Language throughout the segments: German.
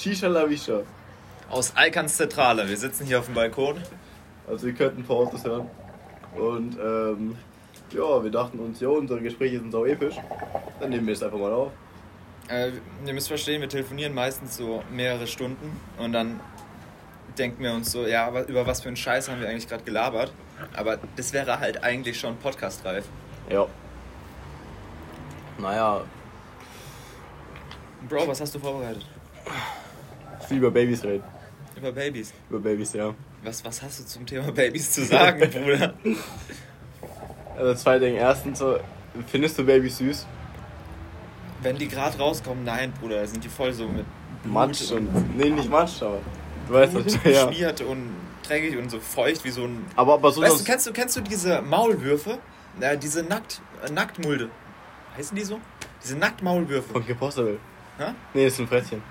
Shisha La Visha. Aus Alkans Zentrale. Wir sitzen hier auf dem Balkon. Also ihr könnt ein paar Autos hören. Und ähm, ja, wir dachten uns, ja, unsere Gespräche sind so episch. Dann nehmen wir es einfach mal auf. Äh, ihr müsst verstehen, wir telefonieren meistens so mehrere Stunden und dann denken wir uns so, ja, aber über was für einen Scheiß haben wir eigentlich gerade gelabert? Aber das wäre halt eigentlich schon podcastreif. Ja. Naja, Bro, was hast du vorbereitet? Will über Babys reden. Über Babys. Über Babys, ja. Was, was hast du zum Thema Babys zu sagen, Bruder? Also zwei Dinge. Erstens, so, findest du Babys süß? Wenn die gerade rauskommen, nein, Bruder, sind die voll so mit Matsch und. Nee, nicht Matsch, aber. Du weißt Blut was, ja. geschmiert und dreckig und so feucht wie so ein. Aber, aber so. Weißt du, kennst du, kennst du diese Maulwürfe? Äh, diese Nackt, äh, Nacktmulde. Heißen die so? Diese Nacktmaulwürfe. von Impossible. Hä? Nee, ist ein Frettchen.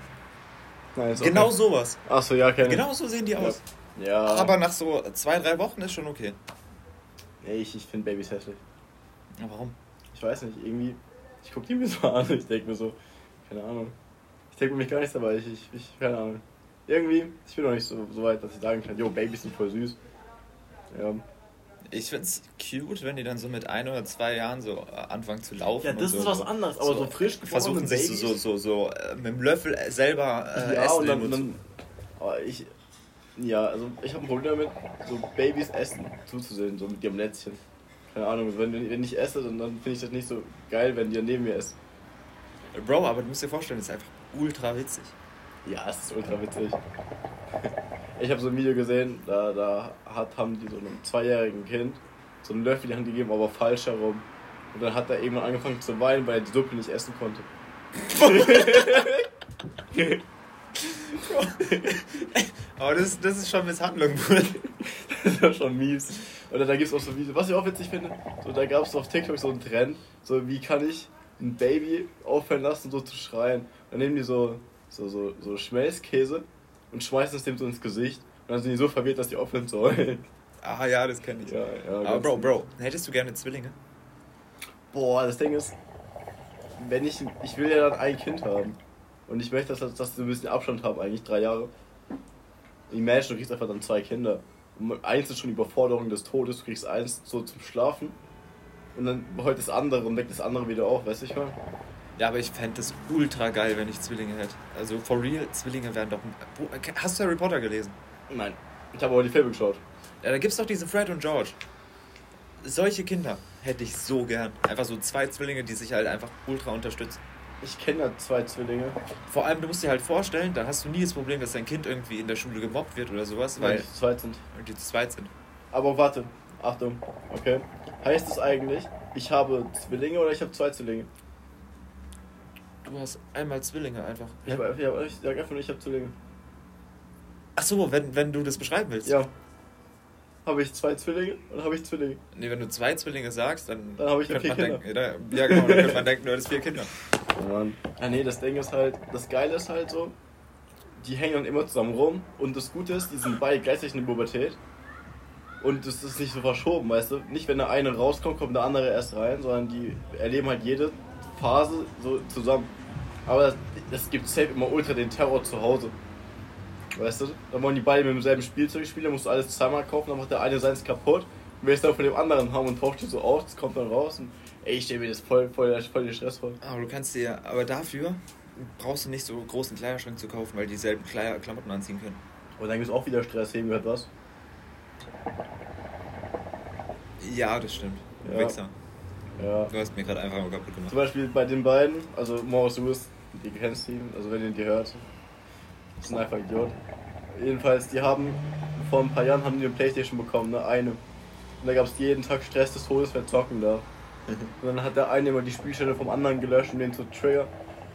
Ist Genau okay. sowas. Achso, ja, kenn ich. Genau so sehen die aus. Ja. Aber nach so zwei, drei Wochen ist schon okay. Nee, ich, ich finde Babys hässlich. Ja, warum? Ich weiß nicht, irgendwie. Ich guck die mir so an. Ich denke mir so. Keine Ahnung. Ich denke mir mich gar nichts dabei. Ich, ich, ich. Keine Ahnung. Irgendwie. Ich bin noch nicht so, so weit, dass ich sagen kann, jo, Babys sind voll süß. Ja. Ich find's cute, wenn die dann so mit ein oder zwei Jahren so äh, anfangen zu laufen. Ja, das und ist so, was anderes, aber so frisch geformte Versuchen sich so, so, so, so äh, mit dem Löffel äh, selber äh, ja, essen. und dann, und dann aber ich, ja, also ich habe ein Problem damit, so Babys essen zuzusehen, so mit ihrem Lätzchen. Keine Ahnung, wenn, wenn ich esse, dann, dann finde ich das nicht so geil, wenn die neben mir essen. Bro, aber du musst dir vorstellen, das ist einfach ultra witzig. Ja, es ist ultra witzig. Ich habe so ein Video gesehen, da, da hat, haben die so einem zweijährigen Kind so einen Löffel in die Hand gegeben, aber falsch herum. Und dann hat er irgendwann angefangen zu weinen, weil er die Suppe nicht essen konnte. Aber das, das ist schon Misshandlung, Bruder. Das war schon mies. Oder da gibt es auch so Videos, was ich auch witzig finde, so, da gab es auf TikTok so einen Trend, so wie kann ich ein Baby aufhören lassen, so zu schreien. Dann nehmen die so, so, so, so Schmelzkäse und schmeißen es dem so ins Gesicht. Und dann sind die so verwirrt, dass die aufhören zu heulen. Ah ja, das kenne ich. Ja, ja, aber Bro, Bro, hättest du gerne Zwillinge? Boah, das Ding ist, wenn ich, ich will ja dann ein Kind haben. Und ich möchte, dass, dass sie ein bisschen Abstand haben, eigentlich drei Jahre. Imagine, du kriegst einfach dann zwei Kinder. Und eins ist schon Überforderung des Todes, du kriegst eins so zum Schlafen. Und dann heute das andere und weckt das andere wieder auf, weißt du ich mal? Ja, aber ich fände es ultra geil, wenn ich Zwillinge hätte. Also for real, Zwillinge wären doch... Hast du Harry Potter gelesen? Nein. Ich habe aber die Filme geschaut. Ja, da gibt's doch diese Fred und George. Solche Kinder hätte ich so gern. Einfach so zwei Zwillinge, die sich halt einfach ultra unterstützen. Ich kenne ja zwei Zwillinge. Vor allem, du musst dir halt vorstellen, da hast du nie das Problem, dass dein Kind irgendwie in der Schule gemobbt wird oder sowas, Weil weil die zu zweit sind. die zu zweit sind. Aber warte, Achtung, okay. Heißt es eigentlich, ich habe Zwillinge oder ich habe zwei Zwillinge? Du hast einmal Zwillinge einfach. Ich, hab, ich, hab, ich sag einfach nur, ich habe Zwillinge. Ach so, wenn, wenn du das beschreiben willst. Ja. Habe ich zwei Zwillinge oder habe ich Zwillinge? Nee, wenn du zwei Zwillinge sagst, dann, Dann habe ich ja vier man denken, ja, ja genau, dann könnte man denken, du hättest vier Kinder. Ja, nee, das Ding ist halt, das Geile ist halt so, die hängen dann immer zusammen rum und das Gute ist, die sind beide gleichzeitig in der Pubertät und das ist nicht so verschoben, weißt du? Nicht, wenn der eine rauskommt, kommt der andere erst rein, sondern die erleben halt jede Phase so zusammen. Aber es, es gibt safe immer ultra den Terror zu Hause. Weißt du? Dann wollen die beide mit demselben Spielzeug spielen, dann musst du alles zweimal kaufen, dann macht der eine seins kaputt und willst dann von dem anderen haben und tauscht die so aus, das kommt dann raus und ey, ich stelle mir das voll, voll, voll den Stress vor. Aber du kannst dir, aber dafür brauchst du nicht so großen Kleiderschrank zu kaufen, weil die dieselben Kleider, Klamotten anziehen können. Und dann gibt es auch wieder Stress, heben gehört was. Ja, das stimmt. Ja. Wichser. Ja. Du hast mir gerade einfach mal kaputt gemacht. Zum Beispiel bei den beiden, also Morris Lewis, die kennst du ihn, also wenn ihr die hört, das sind einfach Idioten. Jedenfalls, die haben vor ein paar Jahren haben die eine Playstation bekommen, ne, eine. Und da gab es jeden Tag Stress des Todes, wer zocken darf. Und dann hat der eine immer die Spielstände vom anderen gelöscht, um den zu triggern.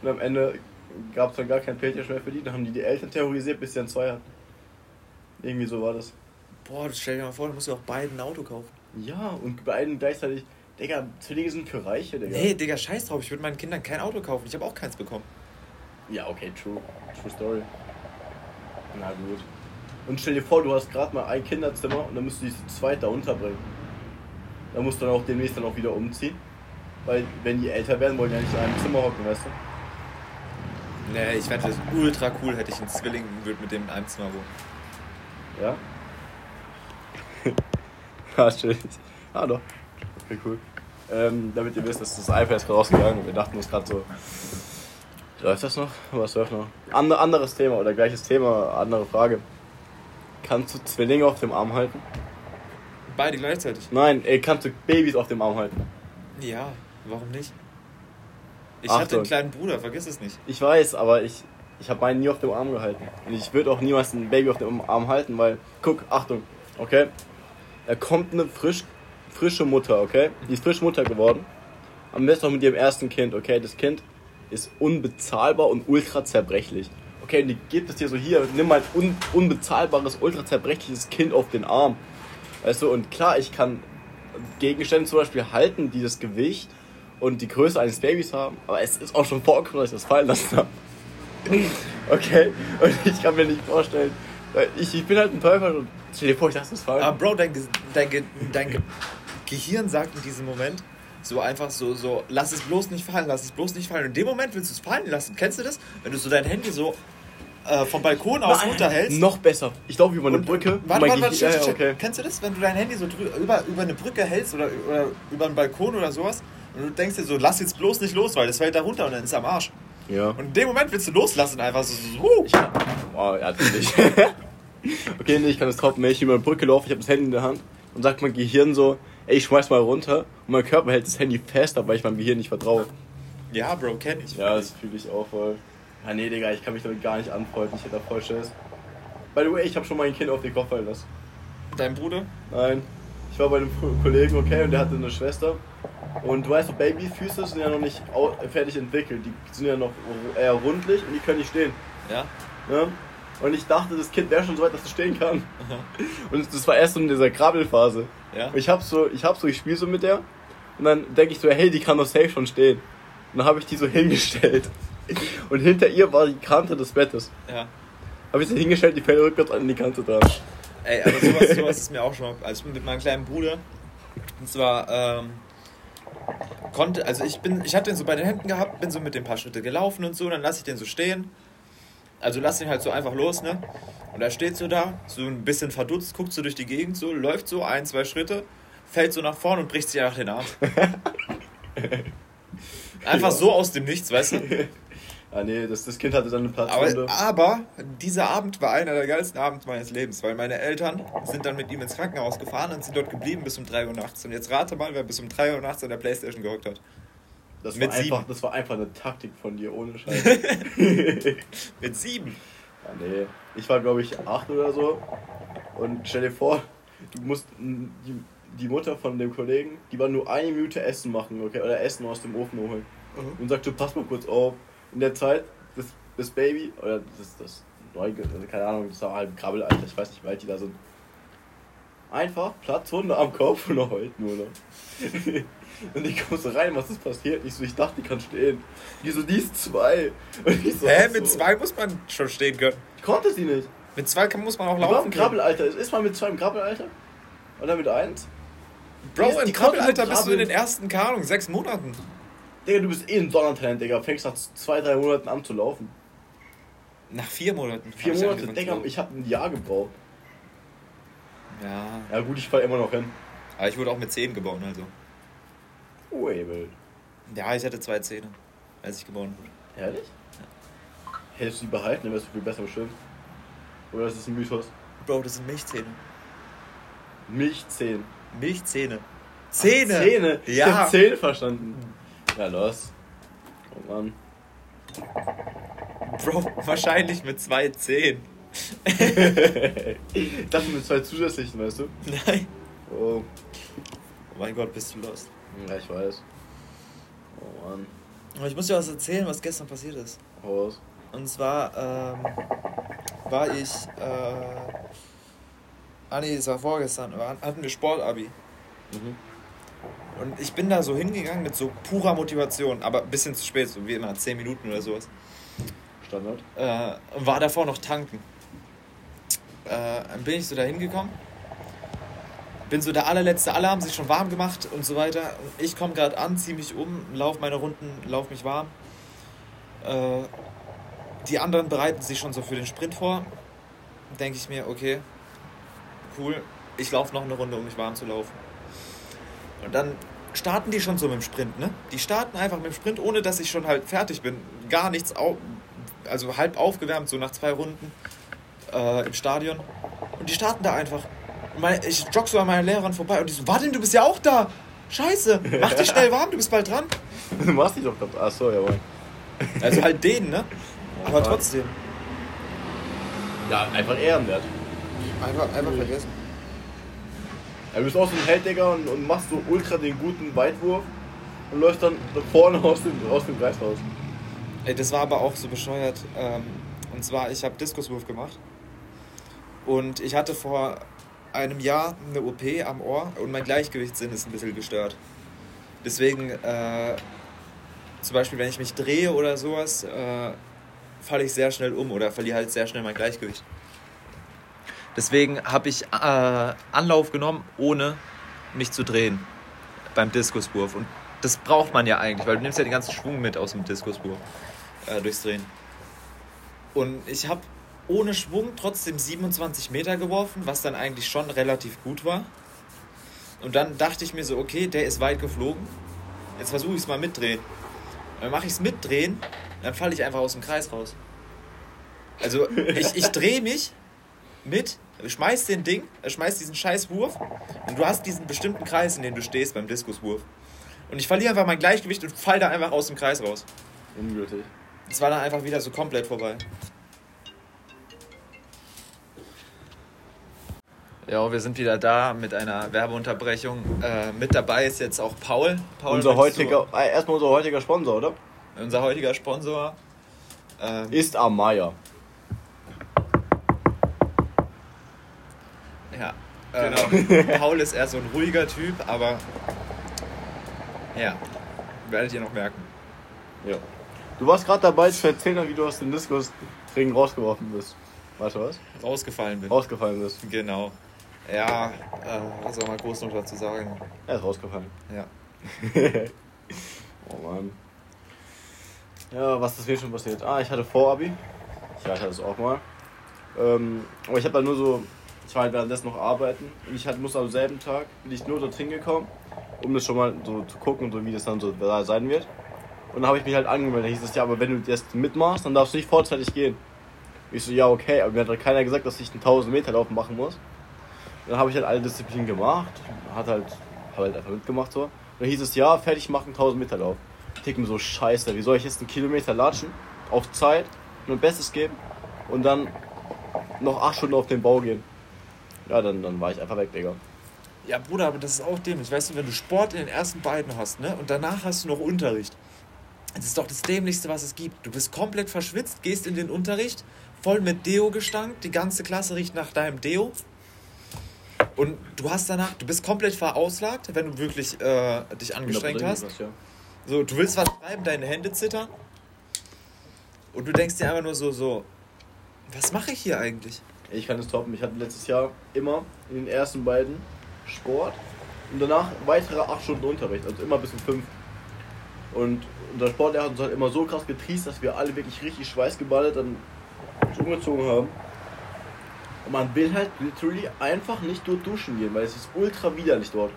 Und am Ende gab es dann gar kein Playstation mehr für die. Dann haben die die Eltern terrorisiert, bis sie dann zwei hatten. Irgendwie so war das. Boah, stell dir mal vor, du musst ja auch beiden ein Auto kaufen. Ja, und beiden gleichzeitig. Digga, Zwillinge sind für Reiche, Digga. Nee, Digga, scheiß drauf, ich würde meinen Kindern kein Auto kaufen. Ich habe auch keins bekommen. Ja, okay, true. True story. Na gut. Und stell dir vor, du hast gerade mal ein Kinderzimmer und dann musst du die zu zweit da unterbringen. Da musst du dann auch demnächst dann auch wieder umziehen. Weil, wenn die älter werden, wollen die ja nicht in einem Zimmer hocken, weißt du? Nee, ich fände das ultra cool, hätte ich einen Zwilling und würde mit dem in einem Zimmer wohnen. Ja? ah, chillig. Ah, doch. Okay, cool. Ähm, damit ihr wisst, dass das iPad ist rausgegangen und wir dachten uns gerade so, läuft das noch? Was läuft noch? Ander, anderes Thema oder gleiches Thema, andere Frage. Kannst du Zwillinge auf dem Arm halten? Beide gleichzeitig? Nein, ey, kannst du Babys auf dem Arm halten? Ja, warum nicht? Ich Achtung. hatte einen kleinen Bruder, vergiss es nicht. Ich weiß, aber ich, ich habe meinen nie auf dem Arm gehalten. Und ich würde auch niemals ein Baby auf dem Arm halten, weil, guck, Achtung, okay? Da kommt eine frisch, frische Mutter, okay? Die ist frisch Mutter geworden. Am besten auch mit ihrem ersten Kind, okay? Das Kind ist unbezahlbar und ultra zerbrechlich. Okay, und die gibt es dir so hier, nimm mal ein un, unbezahlbares, ultra zerbrechliches Kind auf den Arm. Weißt du, und klar, ich kann Gegenstände zum Beispiel halten, die das Gewicht und die Größe eines Babys haben, aber es ist auch schon vorgekommen, dass ich das fallen lassen habe. Okay, und ich kann mir nicht vorstellen, ich, ich bin halt ein Teufel und stell dir vor, ich lasse das fallen. Aber Bro, dein, dein, dein Ge Gehirn sagt in diesem Moment so einfach so, so, lass es bloß nicht fallen, lass es bloß nicht fallen. Und in dem Moment willst du es fallen lassen. Kennst du das? Wenn du so dein Handy so äh, vom Balkon aus Nein, runterhältst. Noch besser. Ich laufe über eine und- Brücke. Warte, warte, warte, ja, shit. Kennst du das, wenn du dein Handy so über, über eine Brücke hältst oder, oder über einen Balkon oder sowas und du denkst dir so, lass jetzt bloß nicht los, weil das fällt da runter und dann ist er am Arsch. Ja. Und in dem Moment willst du loslassen, einfach so, so, so Ich oh, ja, natürlich. okay, nee, ich kann das toppen. Wenn ich über eine Brücke laufe, ich habe das Handy in der Hand und sagt mein Gehirn so, ey, ich schmeiß mal runter und mein Körper hält das Handy fest, weil ich meinem Gehirn nicht vertraue. ja, Bro, kenn ich. Ja, das fühle ich auch voll. Ja, nee, Digga, ich kann mich damit gar nicht anfreunden. Ich hätte da voll Schiss. By the way, ich habe schon mein Kind auf den Kopf fallen lassen. Dein Bruder? Nein. Ich war bei einem Ko- Kollegen, okay, und der hatte eine Schwester. Und du weißt, Babyfüße sind ja noch nicht fertig entwickelt. Die sind ja noch eher rundlich und die können nicht stehen. Ja. Ne? Und ich dachte, das Kind wäre schon so weit, dass es stehen kann. Und das war erst so in dieser Krabbelphase. Ja. Und ich hab so, ich hab so, ich spiele so mit der. Und dann denke ich so, hey, die kann doch safe schon stehen. Und dann habe ich die so hingestellt. Und hinter ihr war die Kante des Bettes. Ja. Habe ich sie hingestellt, die fällt rückwärts an die Kante dran. Ey, aber sowas, sowas ist mir auch schon mal, also mit meinem kleinen Bruder. Und zwar, ähm, konnte, also ich bin, ich hatte den so bei den Händen gehabt, bin so mit dem paar Schritte gelaufen und so, dann lasse ich den so stehen. Also lass ihn halt so einfach los, ne? Und er steht so da, so ein bisschen verdutzt, guckt so durch die Gegend so, läuft so ein, zwei Schritte, fällt so nach vorne und bricht sich einfach den Arm. Einfach so aus dem Nichts, weißt du? Ah nee, das, das Kind hatte dann eine Aber, Platzwunde. aber dieser Abend war einer der geilsten Abende meines Lebens, weil meine Eltern sind dann mit ihm ins Krankenhaus gefahren und sind dort geblieben bis um 3 Uhr nachts. Und jetzt rate mal, wer bis um 3 Uhr nachts an der Playstation gehockt hat. Das war, mit einfach, sieben. das war einfach eine Taktik von dir, ohne Scheiß. Mit sieben. Ja, nee. Ich war, glaube ich, acht oder so. Und stell dir vor, du musst die, die Mutter von dem Kollegen, die war nur eine Minute Essen machen, okay? Oder Essen aus dem Ofen holen. Und sagt, du pass mal kurz auf. In der Zeit, das, das Baby, oder das, das Neuge, also keine Ahnung, das war halt Krabbelalter, ich weiß nicht, wie alt die da sind. Einfach Platzhunde am Kopf und heult nur noch. Und ich komme so rein, was ist passiert? Ich so, ich dachte, die kann stehen. Die so, die ist zwei. Und ich so, Hä, mit so. zwei muss man schon stehen können. Konnte sie nicht. Mit zwei kann, muss man auch Die laufen im. Krabbelalter. Ist man mit zwei im Krabbelalter? Oder mit eins? Bro, Die im konnte Krabbelalter bist du in den ersten, keine sechs Monaten. Digga, du bist eh ein Donnertalent, Digga. Fängst nach zwei, drei Monaten an zu laufen. Nach vier Monaten. Vier ich Monate, Digga, ich hab ein Jahr gebraucht. Ja, Ja gut, ich fall immer noch hin. aber ich wurde auch mit zehn geboren, also. Wild. Ja, ich hatte zwei Zähne, als ich geboren wurde. Ehrlich? Hättest du die behalten, dann wärst du viel besser bestimmt. Oder ist das ein Mythos? Bro, das sind Milchzähne. Milchzähne. Milchzähne. Zähne! Ach, Zähne? Ich Ja. hab Zähne verstanden. Ja, los. Oh Mann. Bro, wahrscheinlich mit zwei Zähnen. ich dachte mit zwei zusätzlichen, weißt du? Nein. Oh. Oh mein Gott, bist du lost. Ja, ich weiß. Oh Mann. Aber ich muss dir was erzählen, was gestern passiert ist. Hau raus. Und zwar ähm, war ich. Äh, ah nee, es war vorgestern. Hatten wir Sportabi. Mhm. Und ich bin da so hingegangen mit so purer Motivation, aber ein bisschen zu spät, so wie immer, 10 Minuten oder sowas. Standard. Äh, und war davor noch tanken. Äh, dann bin ich so da hingekommen. Bin so der allerletzte, alle haben sich schon warm gemacht und so weiter. Ich komme gerade an, ziehe mich um, lauf meine Runden, lauf mich warm. Äh, die anderen bereiten sich schon so für den Sprint vor. Denke ich mir, okay, cool, ich laufe noch eine Runde, um mich warm zu laufen. Und dann starten die schon so mit dem Sprint, ne? Die starten einfach mit dem Sprint, ohne dass ich schon halt fertig bin. Gar nichts, also halb aufgewärmt, so nach zwei Runden äh, im Stadion. Und die starten da einfach. Und meine, ich jogge so an meinen Lehrern vorbei und die so, warte, du bist ja auch da. Scheiße, mach dich schnell warm, du bist bald dran. Du machst dich doch gerade. Achso, jawohl. Also halt den, ne? Aber trotzdem. Ja, einfach ehrenwert. Einfach, einfach vergessen. Ja, du bist auch so ein Held, Digga, und, und machst so ultra den guten Weitwurf und läufst dann nach vorne aus dem, aus dem Kreis raus. Ey, das war aber auch so bescheuert. Ähm, und zwar, ich habe Diskuswurf gemacht. Und ich hatte vor einem Jahr eine OP am Ohr und mein Gleichgewichtssinn ist ein bisschen gestört. Deswegen, äh, zum Beispiel, wenn ich mich drehe oder sowas, äh, falle ich sehr schnell um oder verliere halt sehr schnell mein Gleichgewicht. Deswegen habe ich äh, Anlauf genommen, ohne mich zu drehen beim Diskuswurf. Und das braucht man ja eigentlich, weil du nimmst ja den ganzen Schwung mit aus dem Diskuswurf äh, durchs Drehen. Und ich habe ohne Schwung trotzdem 27 Meter geworfen, was dann eigentlich schon relativ gut war. Und dann dachte ich mir so, okay, der ist weit geflogen. Jetzt versuche ich es mal mitdrehen. Dann mache ich es mitdrehen, dann falle ich einfach aus dem Kreis raus. Also ich, ich drehe mich mit, schmeiß den Ding, äh, schmeiß diesen scheiß Wurf und du hast diesen bestimmten Kreis, in dem du stehst beim Diskuswurf. Und ich verliere einfach mein Gleichgewicht und fall da einfach aus dem Kreis raus. Ungültig. Es war dann einfach wieder so komplett vorbei. Ja, wir sind wieder da mit einer Werbeunterbrechung. Äh, mit dabei ist jetzt auch Paul. Paul unser heutiger, äh, erstmal unser heutiger Sponsor, oder? Du, unser heutiger Sponsor. Ähm, Ist Amaya. ja. Genau. Äh, Paul ist eher so ein ruhiger Typ, aber ja, werdet ihr noch merken. Ja. Du warst gerade dabei zu erzählen, wie du aus dem Diskusring rausgeworfen bist. Warte, was? Rausgefallen bin. Rausgefallen bist. Genau. Ja, äh, was soll man groß noch dazu sagen? Er ist rausgefallen. Ja. oh Mann. Ja, was ist mir schon passiert? Ah, ich hatte Vorabi. Ja, ich hatte es auch mal. Ähm, aber ich habe dann nur so, ich war halt währenddessen noch arbeiten und ich halt, musste am selben Tag, bin ich nur dorthin gekommen, um das schon mal so zu gucken, so wie das dann so da sein wird. Und dann habe ich mich halt angemeldet. Da hieß es, ja, aber wenn du jetzt mitmachst, dann darfst du nicht vorzeitig gehen. Ich so, ja, okay, aber mir hat halt keiner gesagt, dass ich einen 1000 Meter Lauf machen muss. Dann habe ich halt alle Disziplinen gemacht, hat halt, hab halt einfach mitgemacht so. Und dann hieß es, ja, fertig machen, 1000 Meter Lauf. Ich mir so, scheiße, wie soll ich jetzt einen Kilometer latschen, auf Zeit, mein Bestes geben und dann noch 8 Stunden auf den Bau gehen. Ja, dann, dann war ich einfach weg, Digga. Ja, Bruder, aber das ist auch dämlich. Weißt du, wenn du Sport in den ersten beiden hast, ne, und danach hast du noch Unterricht. Das ist doch das Dämlichste, was es gibt. Du bist komplett verschwitzt, gehst in den Unterricht, voll mit Deo gestankt, die ganze Klasse riecht nach deinem Deo. Und du hast danach, du bist komplett verauslagt, wenn du wirklich äh, dich angestrengt hast. Was, ja. So, du willst was schreiben, deine Hände zittern. Und du denkst dir einfach nur so, so, was mache ich hier eigentlich? Ich kann es toppen. Ich hatte letztes Jahr immer in den ersten beiden Sport und danach weitere 8 Stunden Unterricht, also immer bis um 5. Und unser Sportlehrer hat uns halt immer so krass getriest, dass wir alle wirklich richtig schweißgeballt dann uns umgezogen haben. Und man will halt literally einfach nicht dort duschen gehen, weil es ist ultra widerlich dort.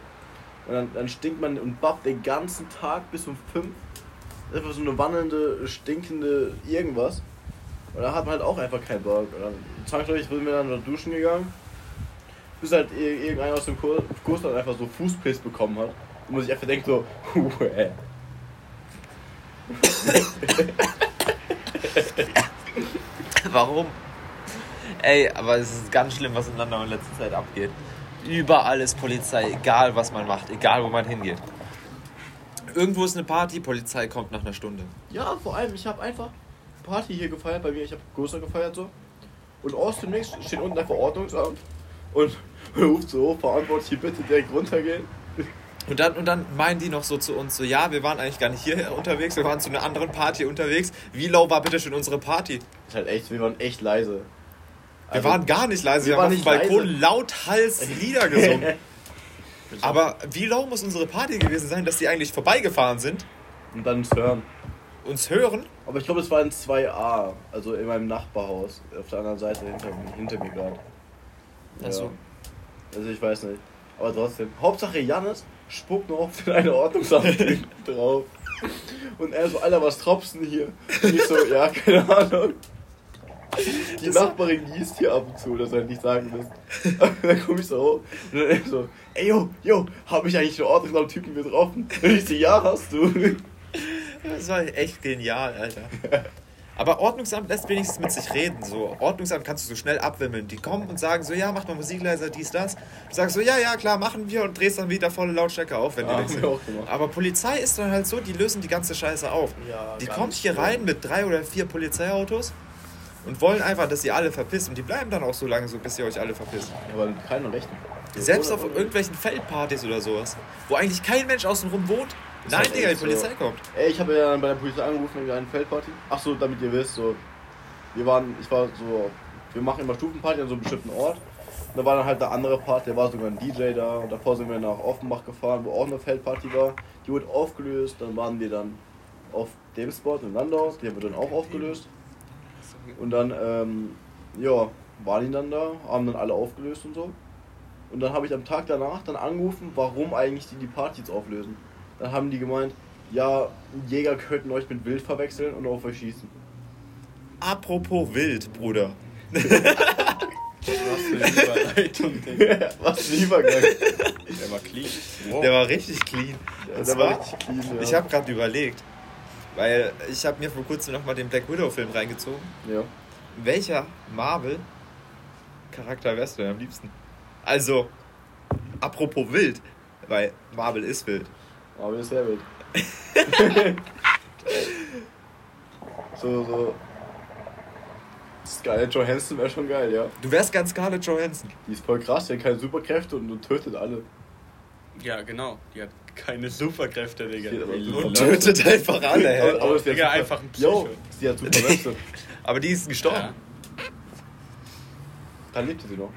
Und dann, dann stinkt man und babbt den ganzen Tag bis um 5. Einfach so eine wandelnde, stinkende irgendwas. Und da hat man halt auch einfach keinen Bock. Und dann zwangsläufig sind wir dann duschen gegangen. Bis halt ir- irgendeiner aus dem Kurs, Kurs dann einfach so Fußpiss bekommen hat. Und man sich einfach denkt so, huh, ey. Warum? Ey, aber es ist ganz schlimm, was in Landau in letzter Zeit abgeht. Überall ist Polizei, egal was man macht, egal wo man hingeht. Irgendwo ist eine Party, Polizei kommt nach einer Stunde. Ja, vor allem, ich habe einfach Party hier gefeiert bei mir. Ich habe größer gefeiert so. Und aus dem Nichts steht unten der Verordnungsamt und ruft so, verantwortlich hier bitte direkt runtergehen. Und dann, und dann meinen die noch so zu uns, so ja, wir waren eigentlich gar nicht hier unterwegs, wir waren zu einer anderen Party unterwegs. Wie low war bitte schon unsere Party? Ist halt echt, wir waren echt leise. Wir Also, waren gar nicht leise, wir haben auf dem Balkon leise. lauthals Lieder gesungen. Aber wie low muss unsere Party gewesen sein, dass die eigentlich vorbeigefahren sind Und dann ins Hören. uns hören. Aber ich glaube, es war in 2a, also in meinem Nachbarhaus, auf der anderen Seite hinter, mir- hinter mir gerade. Ach so. Also ich weiß nicht. Aber trotzdem. Hauptsache Jannis spuckt noch auf eine Ordnungsamt drauf. Und er so, Alter, was tropfen hier? Und ich so, ja, keine Ahnung. Die Nachbarin gießt hier ab und zu, dass er nicht sagen will. dann komme ich so hoch und dann so, ey yo, yo, hab ich eigentlich einen Ordnungsamt-Typen getroffen? Und ich so, ja, hast du. Das war echt genial, Alter. Aber Ordnungsamt lässt wenigstens mit sich reden. So, Ordnungsamt kannst du so schnell abwimmeln. Die kommen und sagen so, ja, mach mal Musik leiser, dies, das. Du sagst so, ja, ja, klar, machen wir und drehst dann wieder volle Lautstärke auf, wenn die Ja, weg sind. wir auch gemacht. Aber Polizei ist dann halt so, die lösen die ganze Scheiße auf. Ja, Die kommt hier rein mit drei oder vier Polizeiautos und wollen einfach, dass ihr alle verpisst. Und die bleiben dann auch so lange so, bis ihr euch alle verpisst. Aber mit keinen Rechten. Selbst auf irgendwelchen Feldpartys oder sowas, wo eigentlich kein Mensch außenrum wohnt. Ist Nein, Digga, die echt so. Polizei kommt. Ey, ich habe ja dann bei der Polizei angerufen wegen einer Feldparty. Ach so, damit ihr wisst, so. Wir waren, ich war so, wir machen immer Stufenparty an so einem bestimmten Ort. Und da war dann halt der andere Part, der war sogar ein DJ da. Und davor sind wir nach Offenbach gefahren, wo auch eine Feldparty war. Die wurde aufgelöst. Dann waren wir dann auf dem Spot in Landau. Die haben wir dann auch aufgelöst. Und dann, ähm, ja, waren die dann da, haben dann alle aufgelöst und so. Und dann habe ich am Tag danach dann angerufen, warum eigentlich die die Partys auflösen. Dann haben die gemeint, ja, Jäger könnten euch mit Wild verwechseln und auf euch schießen. Apropos wild, Bruder. Was für Überleitung, Digga. Was lieber geil. Der war clean. Wow. Der war richtig clean. Ja, der war richtig clean, ja. ich habe gerade überlegt, weil ich habe mir vor kurzem nochmal den Black Widow-Film reingezogen. Ja. Welcher Marvel-Charakter wärst du denn am liebsten? Also, apropos wild, weil Marvel ist wild. Aber ist sehr wild. so, so. Scarlett Johansson wäre schon geil, ja. Du wärst ganz Scarlett Johansson. Die ist voll krass, die hat keine Superkräfte und, und tötet alle. Ja, genau. Die hat keine Superkräfte, Digga. Und tötet einfach alle. hä? Aber- aber ist ja Digga, super- einfach ein Psycho. Jo, sie hat super Weste. Aber die ist gestorben. Ja. Dann lebte sie noch.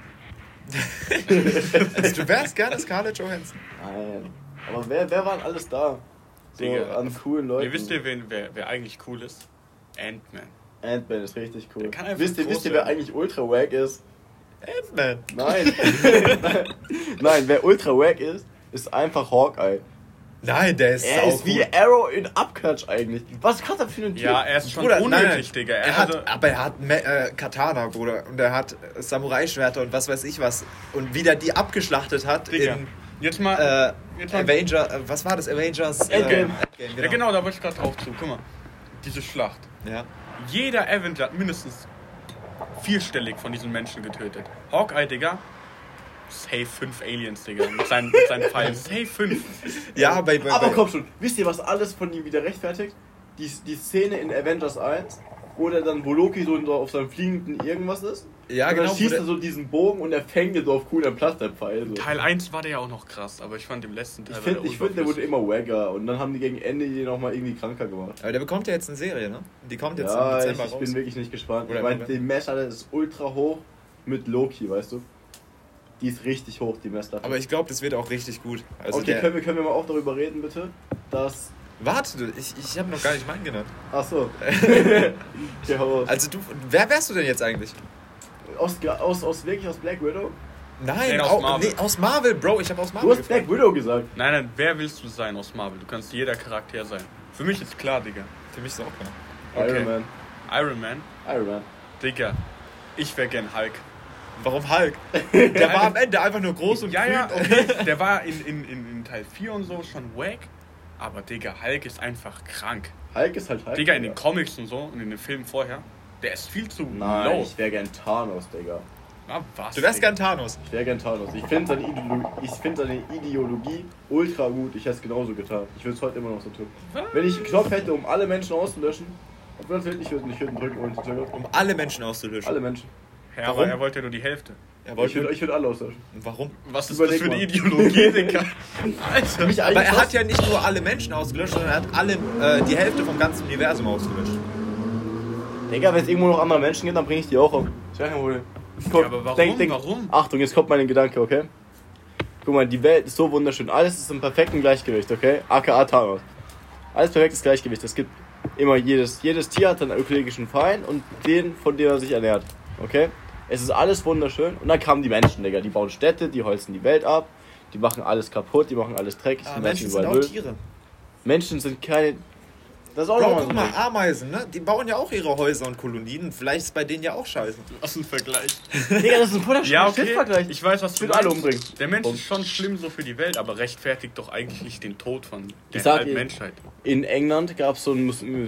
Also, du wärst gerne Scarlett Johansson. Nein. Aber wer, wer war denn alles da? So Digga. an coolen Leuten. Ihr wisst ihr, wen, wer, wer eigentlich cool ist? Ant-Man. Ant-Man ist richtig cool. Wisst ihr, wisst ihr, wer eigentlich ultra wack ist? Ant-Man. Nein. Nein, wer ultra wack ist, ist einfach Hawkeye. Nein, der ist Er ist wie. Arrow in Abklatsch eigentlich. Was hat er für einen Typ? Ja, er ist schon Bruder, unnötig. Digga. Er hat, aber er hat Me äh, Katana, Bruder. Und er hat äh, Samurai-Schwerter und was weiß ich was. Und wie der die abgeschlachtet hat Digga. in Jetzt mal. äh, jetzt mal Avenger, äh, was war das? Avengers? Äh, Endgame. Endgame Ja, genau, da wollte ich gerade drauf zu. Guck mal. Diese Schlacht. Ja. Jeder Avenger hat mindestens vierstellig von diesen Menschen getötet. Hawkeye, Digga. Safe 5 Aliens, Digga. Mit seinen, mit seinen Pfeilen. Safe 5. Ja, bei, bei, Aber bei, komm schon, wisst ihr, was alles von ihm wieder rechtfertigt? Die, die Szene in Avengers 1, wo der dann, wo Loki so auf seinem fliegenden irgendwas ist. Ja, und genau, dann wo schießt der- er so diesen Bogen und er fängt ihn so auf cool, dann platzt der Pfeil. So. Teil 1 war der ja auch noch krass, aber ich fand im letzten Ich Teil. finde, war ich find, der wurde immer wagger und dann haben die gegen Ende ihn nochmal irgendwie kranker gemacht. Aber der bekommt ja jetzt eine Serie, ne? Die kommt jetzt Ja, im ich, Dezember ich raus. bin wirklich nicht gespannt. Oder ich meine, November. die Messlatte ist ultra hoch mit Loki, weißt du? Die ist richtig hoch, die Messlatte. Aber ich glaube, das wird auch richtig gut. Also okay, können wir, können wir mal auch darüber reden, bitte? Dass. Warte, du, ich, ich habe noch gar nicht meinen genannt. Hau raus. Also du, wer wärst du denn jetzt eigentlich? aus, aus, aus, wirklich aus Black Widow? Nein, Nee, aus au- Marvel. nee, aus Marvel, Bro. Ich habe aus Du Marvel hast Black gefragt. Widow gesagt. Nein, nein, wer willst du sein aus Marvel? Du kannst jeder Charakter sein. Für mich ist klar, Digga. Für mich ist auch klar. Okay. Iron Man. Iron Man, Iron Man. Digga. Ich wäre gern Hulk. Warum Hulk? Der war am Ende einfach nur groß und Ja, grün ja, okay. Der war in, in, in, in Teil 4 und so schon wack. Aber Digga, Hulk ist einfach krank. Hulk ist halt Hulk. Digga, in den Comics und so und in den Filmen vorher, der ist viel zu Nein, low. ich wäre gern Thanos, Digga. Ah, was, Du wärst Digga? gern Thanos. Ich wäre gern Thanos. Ich finde seine, Ideolo ich find seine Ideologie ultra gut. Ich hätte es genauso getan. Ich würde es heute immer noch so tun. Wenn ich einen Knopf hätte, um alle Menschen auszulöschen, ich würde nicht würden drücken und zögern. Um alle Menschen auszulöschen. Alle Menschen. Ja, aber Warum? er wollte ja nur die Hälfte. Er Ich wollte, würde ich würd alle auslöschen. warum? Was ist Überleg das für eine mal. Ideologie, Digga? Alter. Mich Aber eigentlich er hat ja nicht nur alle Menschen ausgelöscht, sondern er hat alle, äh, die Hälfte vom ganzen Universum ausgelöscht. Digga, wenn es irgendwo noch andere Menschen gibt, dann bringe ich die auch um. Gar kein Problem. Guck, Ja, aber warum? Warum? Achtung, jetzt kommt mein Gedanke, okay? Guck mal, die Welt ist so wunderschön. Alles ist im perfekten Gleichgewicht, okay? AKA Thanos. Alles perfektes Gleichgewicht. Es gibt immer jedes, jedes Tier hat einen ökologischen Verein und den, von dem er sich ernährt. Okay? Es ist alles wunderschön. Und dann kamen die Menschen, Digga. Die bauen Städte, die holzen die Welt ab, die machen alles kaputt, die machen alles dreckig, Ah, die Menschen sind überall auch Müll. Tiere. Menschen sind keine. Das ist auch Bro, nochmal so. guck mal, Ding. Ameisen, ne? Die bauen ja auch ihre Häuser und Kolonien. Vielleicht ist bei denen ja auch scheiße. Was ein Vergleich. Digga, das ist ein voller Ja, okay. Vergleich. Ich weiß, was du alle umbringen. Der Mensch ist schon schlimm so für die Welt, aber rechtfertigt doch eigentlich nicht den Tod von der ihr- Menschheit. in England gab es so,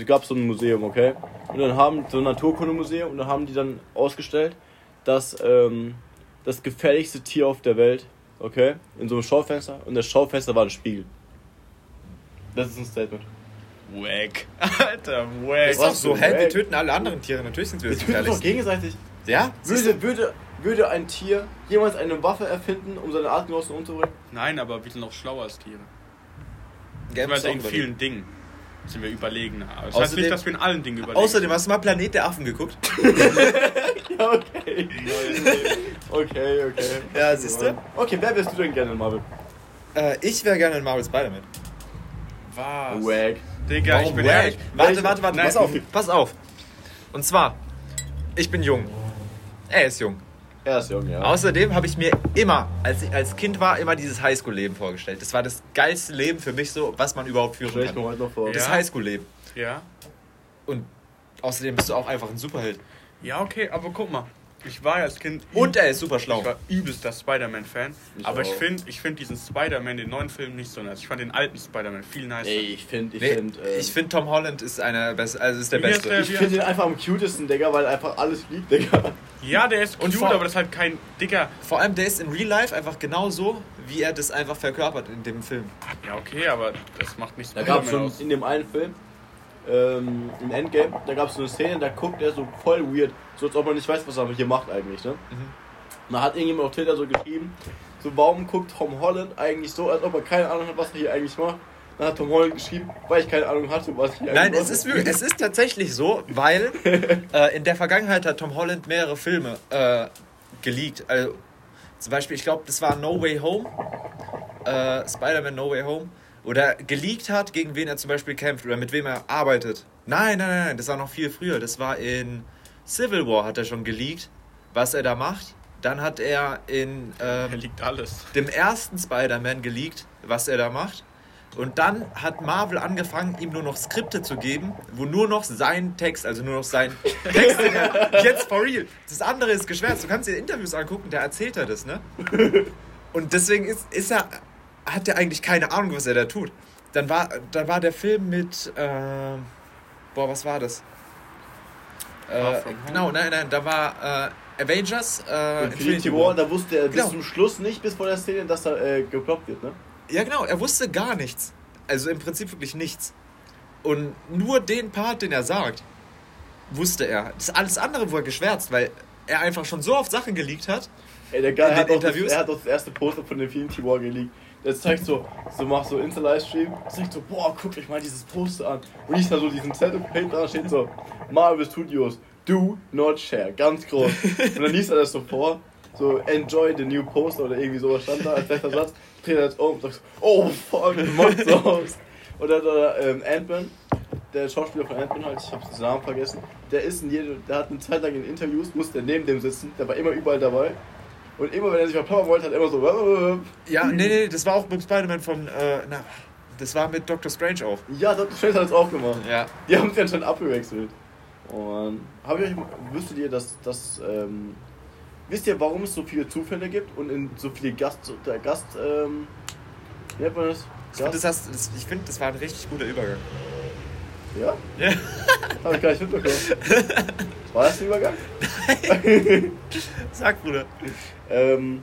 gab's so ein Museum, okay? Und dann haben so ein Naturkundemuseum und dann haben die dann ausgestellt, dass ähm, das gefährlichste Tier auf der Welt, okay, in so einem Schaufenster und das Schaufenster war ein Spiegel. Das ist ein Statement. Wack. Alter, wack. Ist doch so, hä? Wir töten alle anderen Tiere. Natürlich sind wir Wir das töten uns doch gefährlichste. gegenseitig. Ja? Würde, würde, würde ein Tier jemals eine Waffe erfinden, um seine Artgenossen umzubringen? Nein, aber wir sind noch schlauer als Tiere. musst du auch in überlegen. vielen Dingen sind wir überlegener. Aber Das heißt Außerdem- nicht, dass wir in allen Dingen überlegen. Außerdem, hast du mal Planet der Affen geguckt? Ja, okay. okay, okay. Ja, siehst du? Okay, wer wärst du denn gerne in Marvel? Äh, ich wäre gerne in Marvel Spider-Man. Was? Wack. Digga, ich bin Wack? ehrlich. Warte, warte, warte, Nein. pass auf, pass auf. Und zwar, ich bin jung. Er ist jung. Er ist jung, ja. Außerdem habe ich mir immer, als ich als Kind war, immer dieses Highschool-Leben vorgestellt. Das war das geilste Leben für mich so, was man überhaupt führen Stell ich mir kann. heute noch vor. Das Ja. Highschool-Leben. Ja. Und außerdem bist du auch einfach ein Superheld. Ja, okay, aber guck mal. Ich war ja als Kind. Und er ist super schlau. Ich war übelster Spider-Man-Fan. Ich Aber ich auch. finde ich find diesen Spider-Man, den neuen Film, nicht so nice. Ich fand den alten Spider-Man viel nicer. Ey, ich finde, ich Nee, finde, äh, ich finde Tom Holland ist einer best, also ist der Beste. der? ich finde den einfach am cutesten, Digga, weil einfach alles liegt, Digga. Ja, der ist Und cute, vor- aber das ist halt kein Digga. Vor allem, der ist in Real Life einfach genau so, wie er das einfach verkörpert in dem Film. Ja, okay, aber das macht nichts Da gab es in dem einen Film, ähm, in Endgame, da gab es so eine Szene, da guckt er so voll weird, so als ob man nicht weiß, was er hier macht eigentlich, ne? Und da hat irgendjemand auf Twitter so geschrieben, so warum guckt Tom Holland eigentlich so, als ob er keine Ahnung hat, was er hier eigentlich macht. Dann hat Tom Holland geschrieben, weil ich keine Ahnung hatte, was ich hier Nein, eigentlich es ist, wirklich, es ist tatsächlich so, weil äh, in der Vergangenheit hat Tom Holland mehrere Filme äh, geleakt. Also, zum Beispiel, ich glaube, das war No Way Home, äh, Spider-Man No Way Home, oder geleakt hat, gegen wen er zum Beispiel kämpft oder mit wem er arbeitet. Nein, nein, nein, nein, das war noch viel früher. Das war in Civil War hat er schon geleakt, was er da macht. Dann hat er in ähm, alles. dem ersten Spider-Man geleakt, was er da macht. Und dann hat Marvel angefangen, ihm nur noch Skripte zu geben, wo nur noch sein Text, also nur noch sein Text, er, jetzt for real. Das andere ist geschwärzt. Du kannst dir Interviews angucken, da erzählt er das, ne? Und deswegen ist, ist er, hat er eigentlich keine Ahnung, was er da tut. Dann war, dann war der Film mit, äh, boah, was war das? Äh, Home? genau, nein, nein, da war äh, Avengers, äh, Infinity War, da wusste er bis Genau. zum Schluss nicht, bis vor der Szene, dass er äh, geploppt wird, ne? Ja, genau, er wusste gar nichts. Also im Prinzip wirklich nichts. Und nur den Part, den er sagt, wusste er. Das alles andere wurde geschwärzt, weil er einfach schon so oft Sachen geleakt hat. Ey, der Geil In hat den auch das, Interviews? er hat auch das erste Poster von Infinity War geleakt. Der zeigt so, so macht so Insta-Livestream, zeigt so, boah, guckt euch mal dieses Poster an. Und ich da so diesen Zettel da steht so, Marvel Studios, do not share, ganz groß. Und dann liest er das so vor, so, enjoy the new poster oder irgendwie sowas stand da als letzter Satz. Dreht er das um und sagt so, oh fuck, macht so aus. Und dann hat er ähm, Ant-Man, der Schauspieler von Ant-Man halt, ich hab den Namen vergessen, der ist in jede, der hat eine Zeit lang in Interviews, musste neben dem sitzen, der war immer überall dabei. Und immer wenn er sich verplappern wollte, hat er immer so. Ja, nee, nee, das war auch mit Spider-Man von, äh, na, das war mit Doctor Strange auch. Ja, Dr. Strange hat es auch gemacht. Ja. Die haben sich anscheinend abgewechselt. Und habe ich euch, wüsstet ihr, dass, dass ähm, wisst ihr, warum es so viele Zufälle gibt und in so viele Gast, der Gast, ähm, wie nennt man das? Ich finde, das, das, ich find, das war ein richtig guter Übergang. Ja? Ja. Habe ich gar nicht mitbekommen. War das ein Übergang? Sag, Bruder. ähm,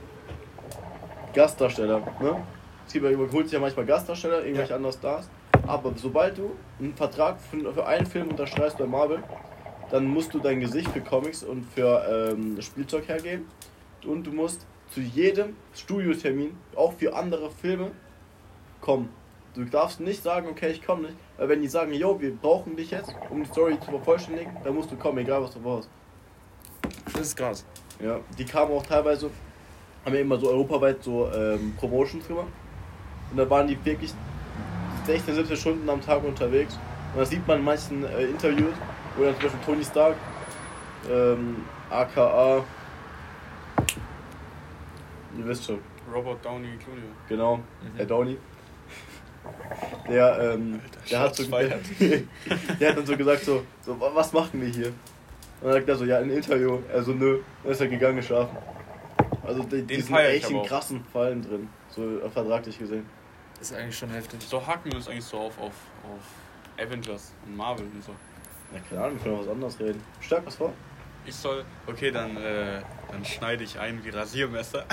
Gastdarsteller, ne? Es gibt ja, man holt sich ja manchmal Gastdarsteller, irgendwelche anderen Stars. Aber sobald du einen Vertrag für, für einen Film unterschreibst bei Marvel, dann musst du dein Gesicht für Comics und für ähm, Spielzeug hergeben. Und du musst zu jedem Studiotermin, auch für andere Filme, kommen. Du darfst nicht sagen, okay, ich komme nicht. Weil wenn die sagen, yo, wir brauchen dich jetzt, um die Story zu vervollständigen, dann musst du kommen, egal was du brauchst. Das ist krass. Ja, die kamen auch teilweise, haben ja immer so europaweit so ähm, Promotions gemacht. Und da waren die wirklich 16, 17 Stunden am Tag unterwegs. Und das sieht man in manchen äh, Interviews, wo dann zum Beispiel Tony Stark, ähm, aka, ihr wisst schon, Robert Downey Jr. genau, Mhm. Herr Downey. Der, ähm, der, hat so, der hat dann so gesagt, so, so, "Wa- was machen wir hier? Und dann sagt er so, ja, ein Interview. Er so, nö, dann ist er gegangen geschlafen. Also die, die Den sind echt in krassen Fallen drin, so äh, vertraglich gesehen. ist eigentlich schon heftig. So hacken wir uns eigentlich so auf, auf, auf Avengers und Marvel und so. Na, keine Ahnung, wir können auch was anderes reden. Stark was vor? Ich soll. Okay, dann, äh, dann schneide ich ein wie Rasiermesser.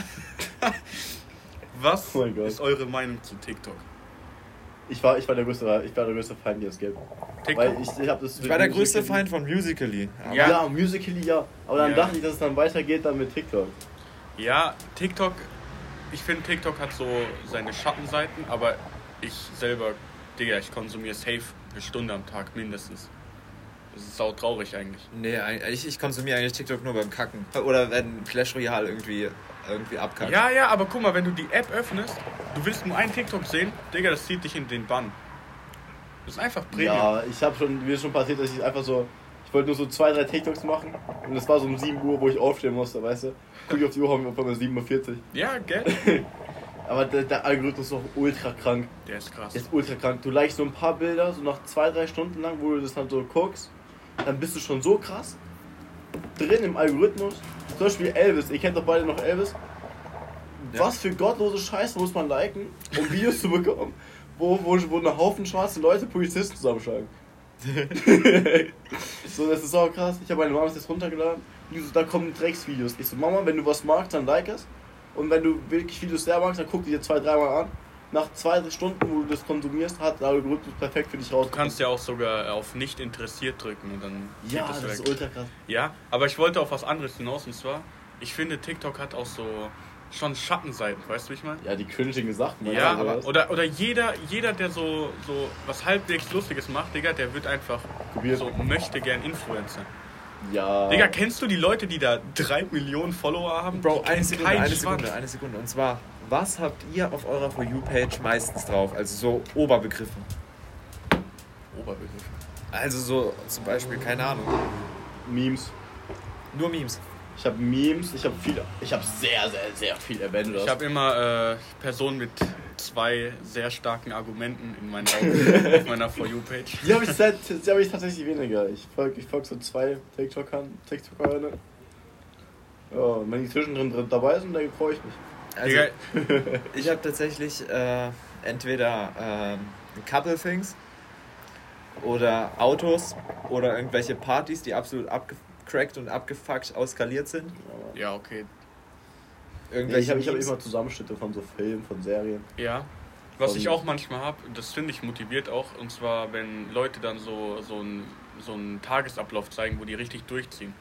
Was Oh ist eure Meinung zu TikTok? Ich war, ich war der größte, ich war der größte Feind, die es gibt. TikTok? Weil ich, ich das Ich war der größte Feind von Musically. Ja. Ja, Musical.ly ja. Aber dann Ja. dachte ich, dass es dann weitergeht dann mit TikTok. Ja, TikTok, ich finde TikTok hat so seine Schattenseiten, aber ich selber, Digga, ich konsumiere safe eine Stunde am Tag mindestens. Das ist sau traurig eigentlich. Nee, ich, ich konsumiere eigentlich TikTok nur beim Kacken. Oder wenn Clash Royale irgendwie, irgendwie abkackt. Ja, ja, aber guck mal, wenn du die App öffnest, du willst nur einen TikTok sehen, Digga, das zieht dich in den Bann. Das ist einfach Premium. Ja, ich habe schon, mir ist schon passiert, dass ich einfach so, ich wollte nur so zwei, drei TikToks machen und es war so um 7 Uhr, wo ich aufstehen musste, weißt du. Guck ich auf die Uhr, haben wir auf einmal 7.40 Uhr. Ja, gell? Aber der, der Algorithmus ist auch ultra krank. Der ist krass. Der ist ultra krank. Du likest so ein paar Bilder, so nach zwei, drei Stunden lang, wo du das dann so guckst, dann bist du schon so krass drin im Algorithmus. Zum Beispiel Elvis, ihr kennt doch beide noch Elvis. Ja. Was für gottlose Scheiße muss man liken, um Videos zu bekommen, wo, wo, wo eine Haufen schwarze Leute Polizisten zusammenschlagen. so, das ist auch krass. Ich habe meine Mama das jetzt runtergeladen. Die so, da kommen Drecksvideos. Ich so, Mama, wenn du was magst, dann like es. Und wenn du wirklich Videos sehr magst, dann guck die dir zwei, dreimal an. Nach zwei drei Stunden, wo du das konsumierst, hat der Algorithmus perfekt für dich raus. Du kannst ja auch sogar auf nicht interessiert drücken und dann Ja, das das ist weg. ultra krass. Ja, aber ich wollte auf was anderes hinaus und zwar, ich finde TikTok hat auch so schon Schattenseiten, weißt du, wie ich meine? Ja, die cringigen Sachen. Ja, aber aber oder, oder jeder, jeder, der so, so was halbwegs Lustiges macht, Digga, der wird einfach Kopiert. so möchte gern Influencer. Ja. Digga, kennst du die Leute, die da drei Millionen Follower haben? Bro, eine Sekunde, eine Schwanz. Sekunde, eine Sekunde. Und zwar, was habt ihr auf eurer For You-Page meistens drauf? Also so Oberbegriffen. Oberbegriff. Also so zum Beispiel, keine Ahnung, Memes. nur Memes. Ich habe Memes, ich habe viel, ich habe sehr, sehr, sehr viel Avengers. Ich habe immer äh, Personen mit zwei sehr starken Argumenten in meinen Augen auf meiner For You-Page. die habe ich, seit- die hab ich tatsächlich weniger. Ich folge ich folg so zwei TikTokern, TikTokerinnen. Ja, wenn die zwischendrin drin dabei sind, dann freue ich mich. Also ich habe tatsächlich äh, entweder ähm, Couple Things oder Autos oder irgendwelche Partys, die absolut abgecrackt und abgefuckt auskaliert sind. ja, okay. Ja, Irgendwelche ich habe ich hab immer Zusammenschnitte von so Filmen, von Serien. Ja. Was ich auch manchmal habe, das finde ich motiviert auch, und zwar, wenn Leute dann so, so, einen, so einen Tagesablauf zeigen, wo die richtig durchziehen.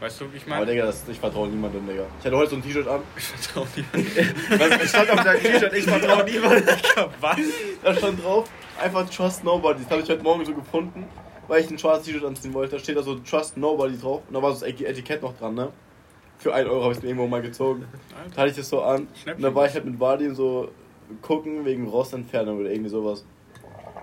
Weißt du, wie ich Aber meine? Digga, das, ich vertraue niemandem, Digga. Ich hatte heute so ein T-Shirt an, Ich vertraue nicht. Was stand auf deinem T-Shirt? Ich vertraue niemandem. Was? da stand drauf, einfach Trust Nobody. Das habe ich heute Morgen so gefunden, weil ich ein schwarzes T-Shirt anziehen wollte. Da steht da so Trust Nobody drauf und da war so das Etikett noch dran, ne? Für 1 Euro habe ich es mir irgendwo mal gezogen. Da hatte ich das so an. Und dann war ich halt mit Wadi so gucken wegen Rostentfernung oder irgendwie sowas.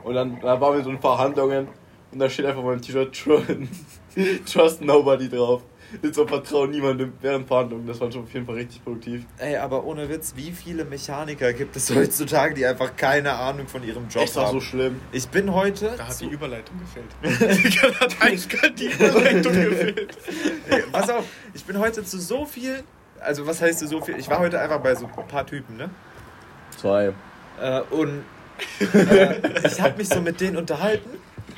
Und dann da waren wir so in Verhandlungen und da steht einfach mein T-Shirt Trust Nobody drauf. Jetzt so vertrauen niemandem während Verhandlungen. Das war schon auf jeden Fall richtig produktiv. Ey, aber ohne Witz, wie viele Mechaniker gibt es heutzutage, die einfach keine Ahnung von ihrem Job Echt war haben? so schlimm. Ich bin heute. Da hat die Überleitung gefehlt. da hat eiskalt die Überleitung gefehlt. Ey, pass auf, ich bin heute zu so viel. Also, was heißt so viel? Ich war heute einfach bei so ein paar Typen, ne? Zwei. Äh, und äh, ich habe mich so mit denen unterhalten.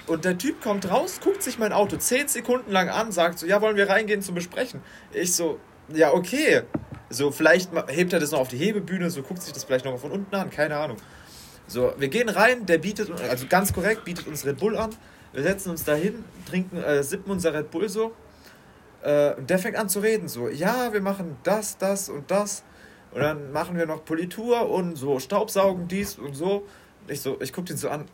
Und der Typ kommt raus, guckt sich mein Auto 10 Sekunden lang an, sagt so, ja, wollen wir reingehen zum Besprechen? Ich so, ja, okay. So, vielleicht hebt er das noch auf die Hebebühne, so guckt sich das vielleicht noch von unten an, keine Ahnung. So, wir gehen rein, der bietet, also ganz korrekt, bietet uns Red Bull an. Wir setzen uns dahin, trinken, äh, sippen unser Red Bull so. Äh, und der fängt an zu reden, so, ja, wir machen das, das und das. Und dann machen wir noch Politur und so Staubsaugen, dies und so. Ich so, ich guck den so an.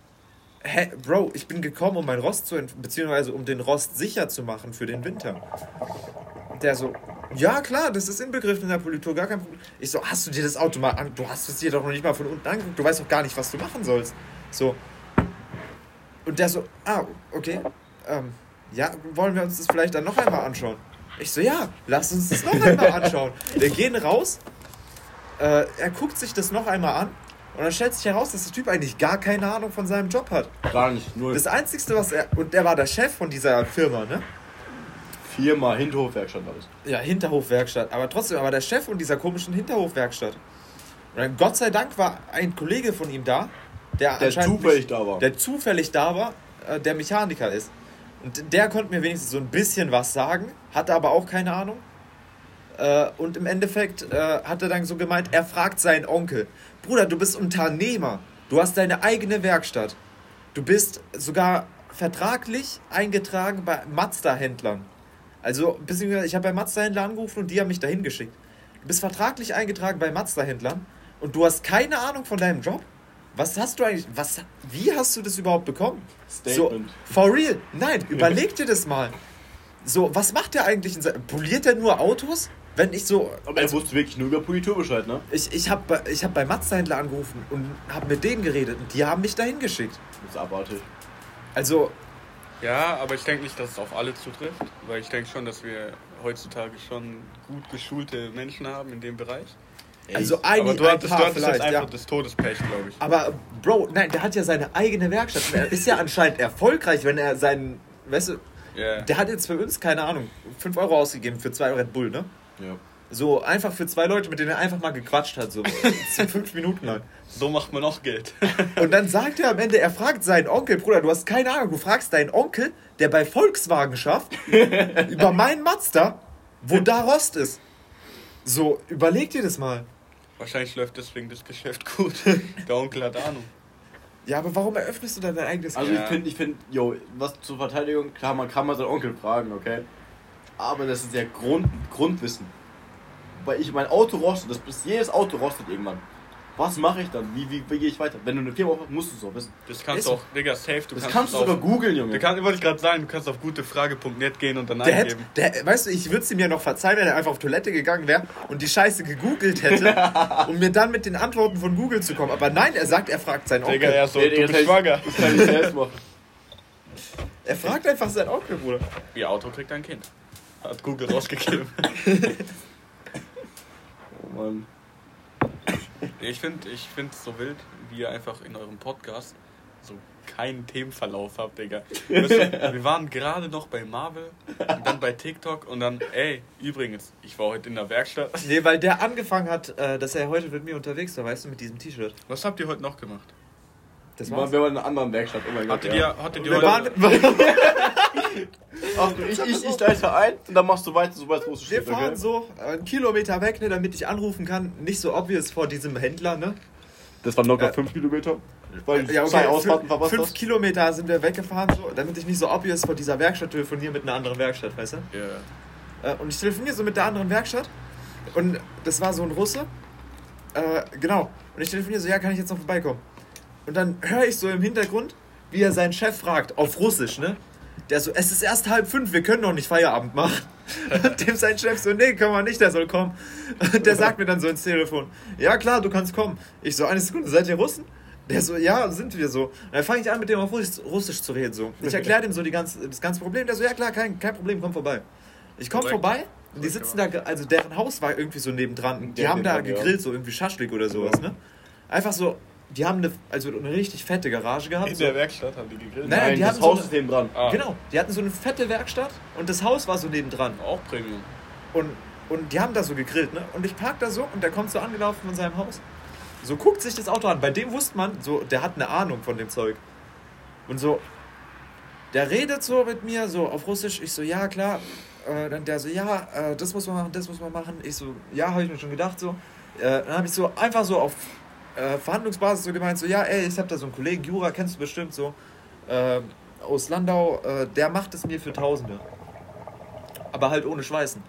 Hä, Bro, ich bin gekommen, um mein Rost zu, ent- beziehungsweise um den Rost sicher zu machen für den Winter. Der so, ja klar, das ist inbegriffen in der Politur, gar kein Problem. Ich so, hast du dir das Auto mal an, du hast es dir doch noch nicht mal von unten angeguckt, du weißt doch gar nicht, was du machen sollst. So, Und der so, ah, okay. Ähm, ja, wollen wir uns das vielleicht dann noch einmal anschauen? Ich so, ja, lass uns das noch einmal anschauen. Wir gehen raus, äh, er guckt sich das noch einmal an und dann stellt sich heraus, dass der Typ eigentlich gar keine Ahnung von seinem Job hat. Gar nicht, null. Das Einzige, was er, und er war der Chef von dieser Firma, ne? Viermal Hinterhofwerkstatt alles. Ja, Hinterhofwerkstatt, aber trotzdem, aber der Chef von dieser komischen Hinterhofwerkstatt. Und dann, Gott sei Dank war ein Kollege von ihm da, der, Der zufällig nicht- da war. Der zufällig da war, äh, der Mechaniker ist. Und der konnte mir wenigstens so ein bisschen was sagen, hatte aber auch keine Ahnung. Äh, und im Endeffekt äh, hat er dann so gemeint, er fragt seinen Onkel, Bruder, du bist Unternehmer, du hast deine eigene Werkstatt, du bist sogar vertraglich eingetragen bei Mazda-Händlern. Also, beziehungsweise ich habe bei Mazda-Händlern angerufen und die haben mich dahin geschickt. Du bist vertraglich eingetragen bei Mazda-Händlern und du hast keine Ahnung von deinem Job? Was hast du eigentlich, was, wie hast du das überhaupt bekommen? Statement. So, for real? Nein, überleg dir das mal. So, was macht der eigentlich? In Poliert er nur Autos? Wenn ich so. Aber er wusste wirklich nur über Politur Bescheid, ne? Ich, ich habe ich hab bei Mazda-Händler angerufen und habe mit denen geredet und die haben mich dahin geschickt. Das ist abartig. Also, Ja, aber ich denke nicht, dass es auf alle zutrifft, weil ich denke schon, dass wir heutzutage schon gut geschulte Menschen haben in dem Bereich. also ein, aber du ein hattest, paar du hattest jetzt einfach ja. das Todespech, glaube ich. Aber Bro, nein, der hat ja seine eigene Werkstatt. Er ist ja anscheinend erfolgreich, wenn er seinen, weißt du, Ja. der hat jetzt für uns, keine Ahnung, 5 Euro ausgegeben für zwei Red Bull, ne? Ja. So einfach für zwei Leute, mit denen er einfach mal gequatscht hat, so so fünf Minuten lang. So macht man auch Geld. Und dann sagt er am Ende, er fragt seinen Onkel, Bruder, du hast keine Ahnung, du fragst deinen Onkel, der bei Volkswagen schafft, über meinen Mazda, wo da Rost ist. So, überleg dir das mal. Wahrscheinlich läuft deswegen das Geschäft gut. Der Onkel hat Ahnung. Ja, aber warum eröffnest du dann dein eigenes Also Ja. ich finde, ich finde, yo, was zur Verteidigung, klar, man kann mal seinen Onkel fragen, okay? Aber das ist ja Grund, Grundwissen. Weil ich mein Auto rostet, das bis jedes Auto rostet irgendwann. Was mache ich dann? Wie, wie, wie gehe ich weiter? Wenn du eine Firma aufmachst, musst du es auch wissen. Das kannst du auch, Digga, safe. Du Das kannst, kannst du es sogar googeln, Junge. Du kannst, wollte ich gerade sagen, du kannst auf gutefrage.net gehen und dann Der hätte, eingeben. der, weißt du, ich würde es ihm ja noch verzeihen, wenn er einfach auf Toilette gegangen wäre und die Scheiße gegoogelt hätte, um mir dann mit den Antworten von Google zu kommen. Aber nein, er sagt, er fragt seinen Onkel. Digga, er ist so, Nee, du bist ich- schwanger. Das kann ich selbst machen. Er fragt einfach seinen Onkel, Bruder. Ihr Auto kriegt ein Kind. Hat Google rausgegeben. Oh Mann. ich finde ich es so wild, wie ihr einfach in eurem Podcast so keinen Themenverlauf habt, Digga. Wir waren gerade noch bei Marvel und dann bei TikTok und dann, ey, übrigens, ich war heute in der Werkstatt. Nee, weil der angefangen hat, äh, dass er heute mit mir unterwegs war, weißt du, mit diesem T-Shirt. Was habt ihr heute noch gemacht? Das Wir waren, wir waren in einer anderen Werkstatt, oh mein Gott. Hattet ja. ihr, hattet ihr Wir heute... Ach, ich, ich, ich leite ein und dann machst du weiter, so weit, wo es wir steht, fahren okay? so einen Kilometer weg, ne, damit ich anrufen kann. Nicht so obvious vor diesem Händler, ne? Das waren locker Ja. 5 Kilometer. Weil Ja, zwei okay, Ausfahrten fünf, verpasst fünf hast. Kilometer sind wir weggefahren, so, damit ich nicht so obvious vor dieser Werkstatt telefoniere mit einer anderen Werkstatt, weißt du? Ja. Äh, und ich telefoniere so mit der anderen Werkstatt und das war so ein Russe. Äh, genau. Und ich telefoniere so, ja, kann ich jetzt noch vorbeikommen? Und dann höre ich so im Hintergrund, wie er seinen Chef fragt, auf Russisch, ne? Der so, es ist erst halb fünf, wir können noch nicht Feierabend machen. Und dem sein Chef so, nee, können wir nicht, der soll kommen. Und der sagt mir dann so ins Telefon, ja klar, du kannst kommen. Ich so, eine Sekunde, seid ihr Russen? Der so, ja, sind wir so. Und dann fange ich an, mit dem auf Russisch, Russisch zu reden. So. Ich erkläre dem so die ganze, das ganze Problem. Der so, ja klar, kein, kein Problem, komm vorbei. Ich komme vorbei und die sitzen da, also deren Haus war irgendwie so nebendran. Die haben da gegrillt, so irgendwie Schaschlik oder sowas, ne? Einfach so, die haben eine, also eine richtig fette Garage gehabt. In So. der Werkstatt haben die gegrillt. Nein, Nein, die das hatten so Haus eine- ist neben dran. Ah, Genau, die hatten so eine fette Werkstatt und das Haus war so nebendran. Auch Premium. Und, und die haben da so gegrillt, ne? Und ich park da so und der kommt so angelaufen von seinem Haus. So guckt sich das Auto an. Bei dem wusste man, so, der hat eine Ahnung von dem Zeug. Und so, der redet so mit mir, so auf Russisch. Ich so, ja, klar. Äh, dann der so, ja, äh, das muss man machen, das muss man machen. Ich so, ja, habe ich mir schon gedacht, so. Äh, dann habe ich so einfach so auf äh, Verhandlungsbasis so gemeint, so, ja, ey, ich habe da so einen Kollegen, Jura, kennst du bestimmt so, äh, aus Landau, äh, der macht es mir für Tausende. Aber halt ohne Schweißen.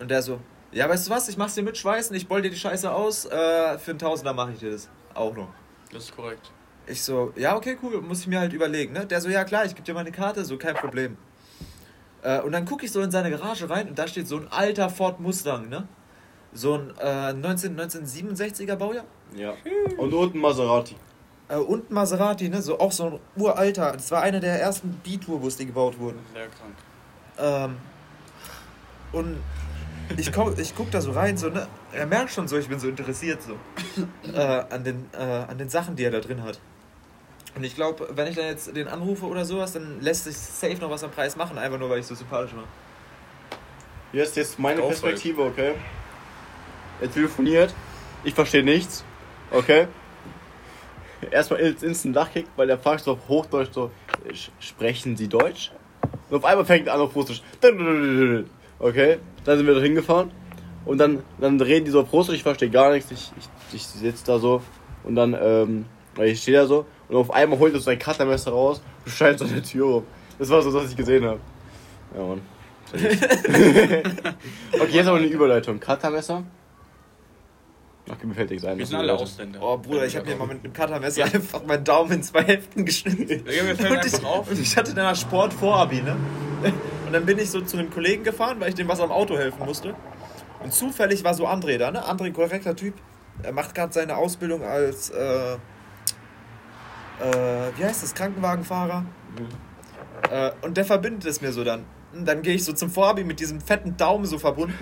Und der so, ja, weißt du was, ich mach's dir mit Schweißen, ich boll dir die Scheiße aus, äh, für einen Tausender mache ich dir das. Auch noch. Das ist korrekt. Ich so, ja, okay, cool, muss ich mir halt überlegen, ne? Der so, ja klar, ich geb dir meine Karte, so kein Problem. Äh, und dann gucke ich so in seine Garage rein und da steht so ein alter Ford Mustang, ne? So ein äh, 19, 1967er Baujahr. Ja. Und unten Maserati. Äh, und Maserati, ne? So, auch so ein uralter. Das war einer der ersten B-Turbos, die gebaut wurden. Sehr krank. Ähm, und ich, komm, ich guck da so rein, so, ne? Er merkt schon so, ich bin so interessiert so äh, an, den, äh, an den Sachen, die er da drin hat. Und ich glaube, wenn ich dann jetzt den anrufe oder sowas, dann lässt sich safe noch was am Preis machen, einfach nur weil ich so sympathisch war. Hier ist jetzt meine. Perspektive, okay? Er telefoniert, ich verstehe nichts, okay? Erstmal ins Instant Lachkick, weil er fragt so auf Hochdeutsch so, "Sch- sprechen Sie Deutsch? Und auf einmal fängt er an auf Russisch. Okay, dann sind wir da hingefahren und dann, dann reden die so auf Russisch, ich verstehe gar nichts, ich, ich, ich sitze da so und dann, ähm, ich stehe da so und auf einmal holt er so sein Cuttermesser raus und scheint so der Tür rum. Das war so, was ich gesehen habe. Ja, Mann. Okay, jetzt aber eine Überleitung. Cuttermesser. Okay, mir fällt nichts ein. Wir sind alle. Ausländer. Oh Bruder, ich habe mir mal mit einem Cuttermesser einfach meinen Daumen in zwei Hälften geschnitten. Digga, mir fällt Und ich, auf. und ich hatte danach Sport vor Abi, ne? Und dann bin ich so zu einem Kollegen gefahren, weil ich dem was am Auto helfen musste. Und zufällig war so André da, ne? André, korrekter Typ. Er macht gerade seine Ausbildung als, äh, äh, wie heißt das, Krankenwagenfahrer. Äh, und der verbindet es mir so dann. Und dann gehe ich so zum Vorabi mit diesem fetten Daumen so verbunden.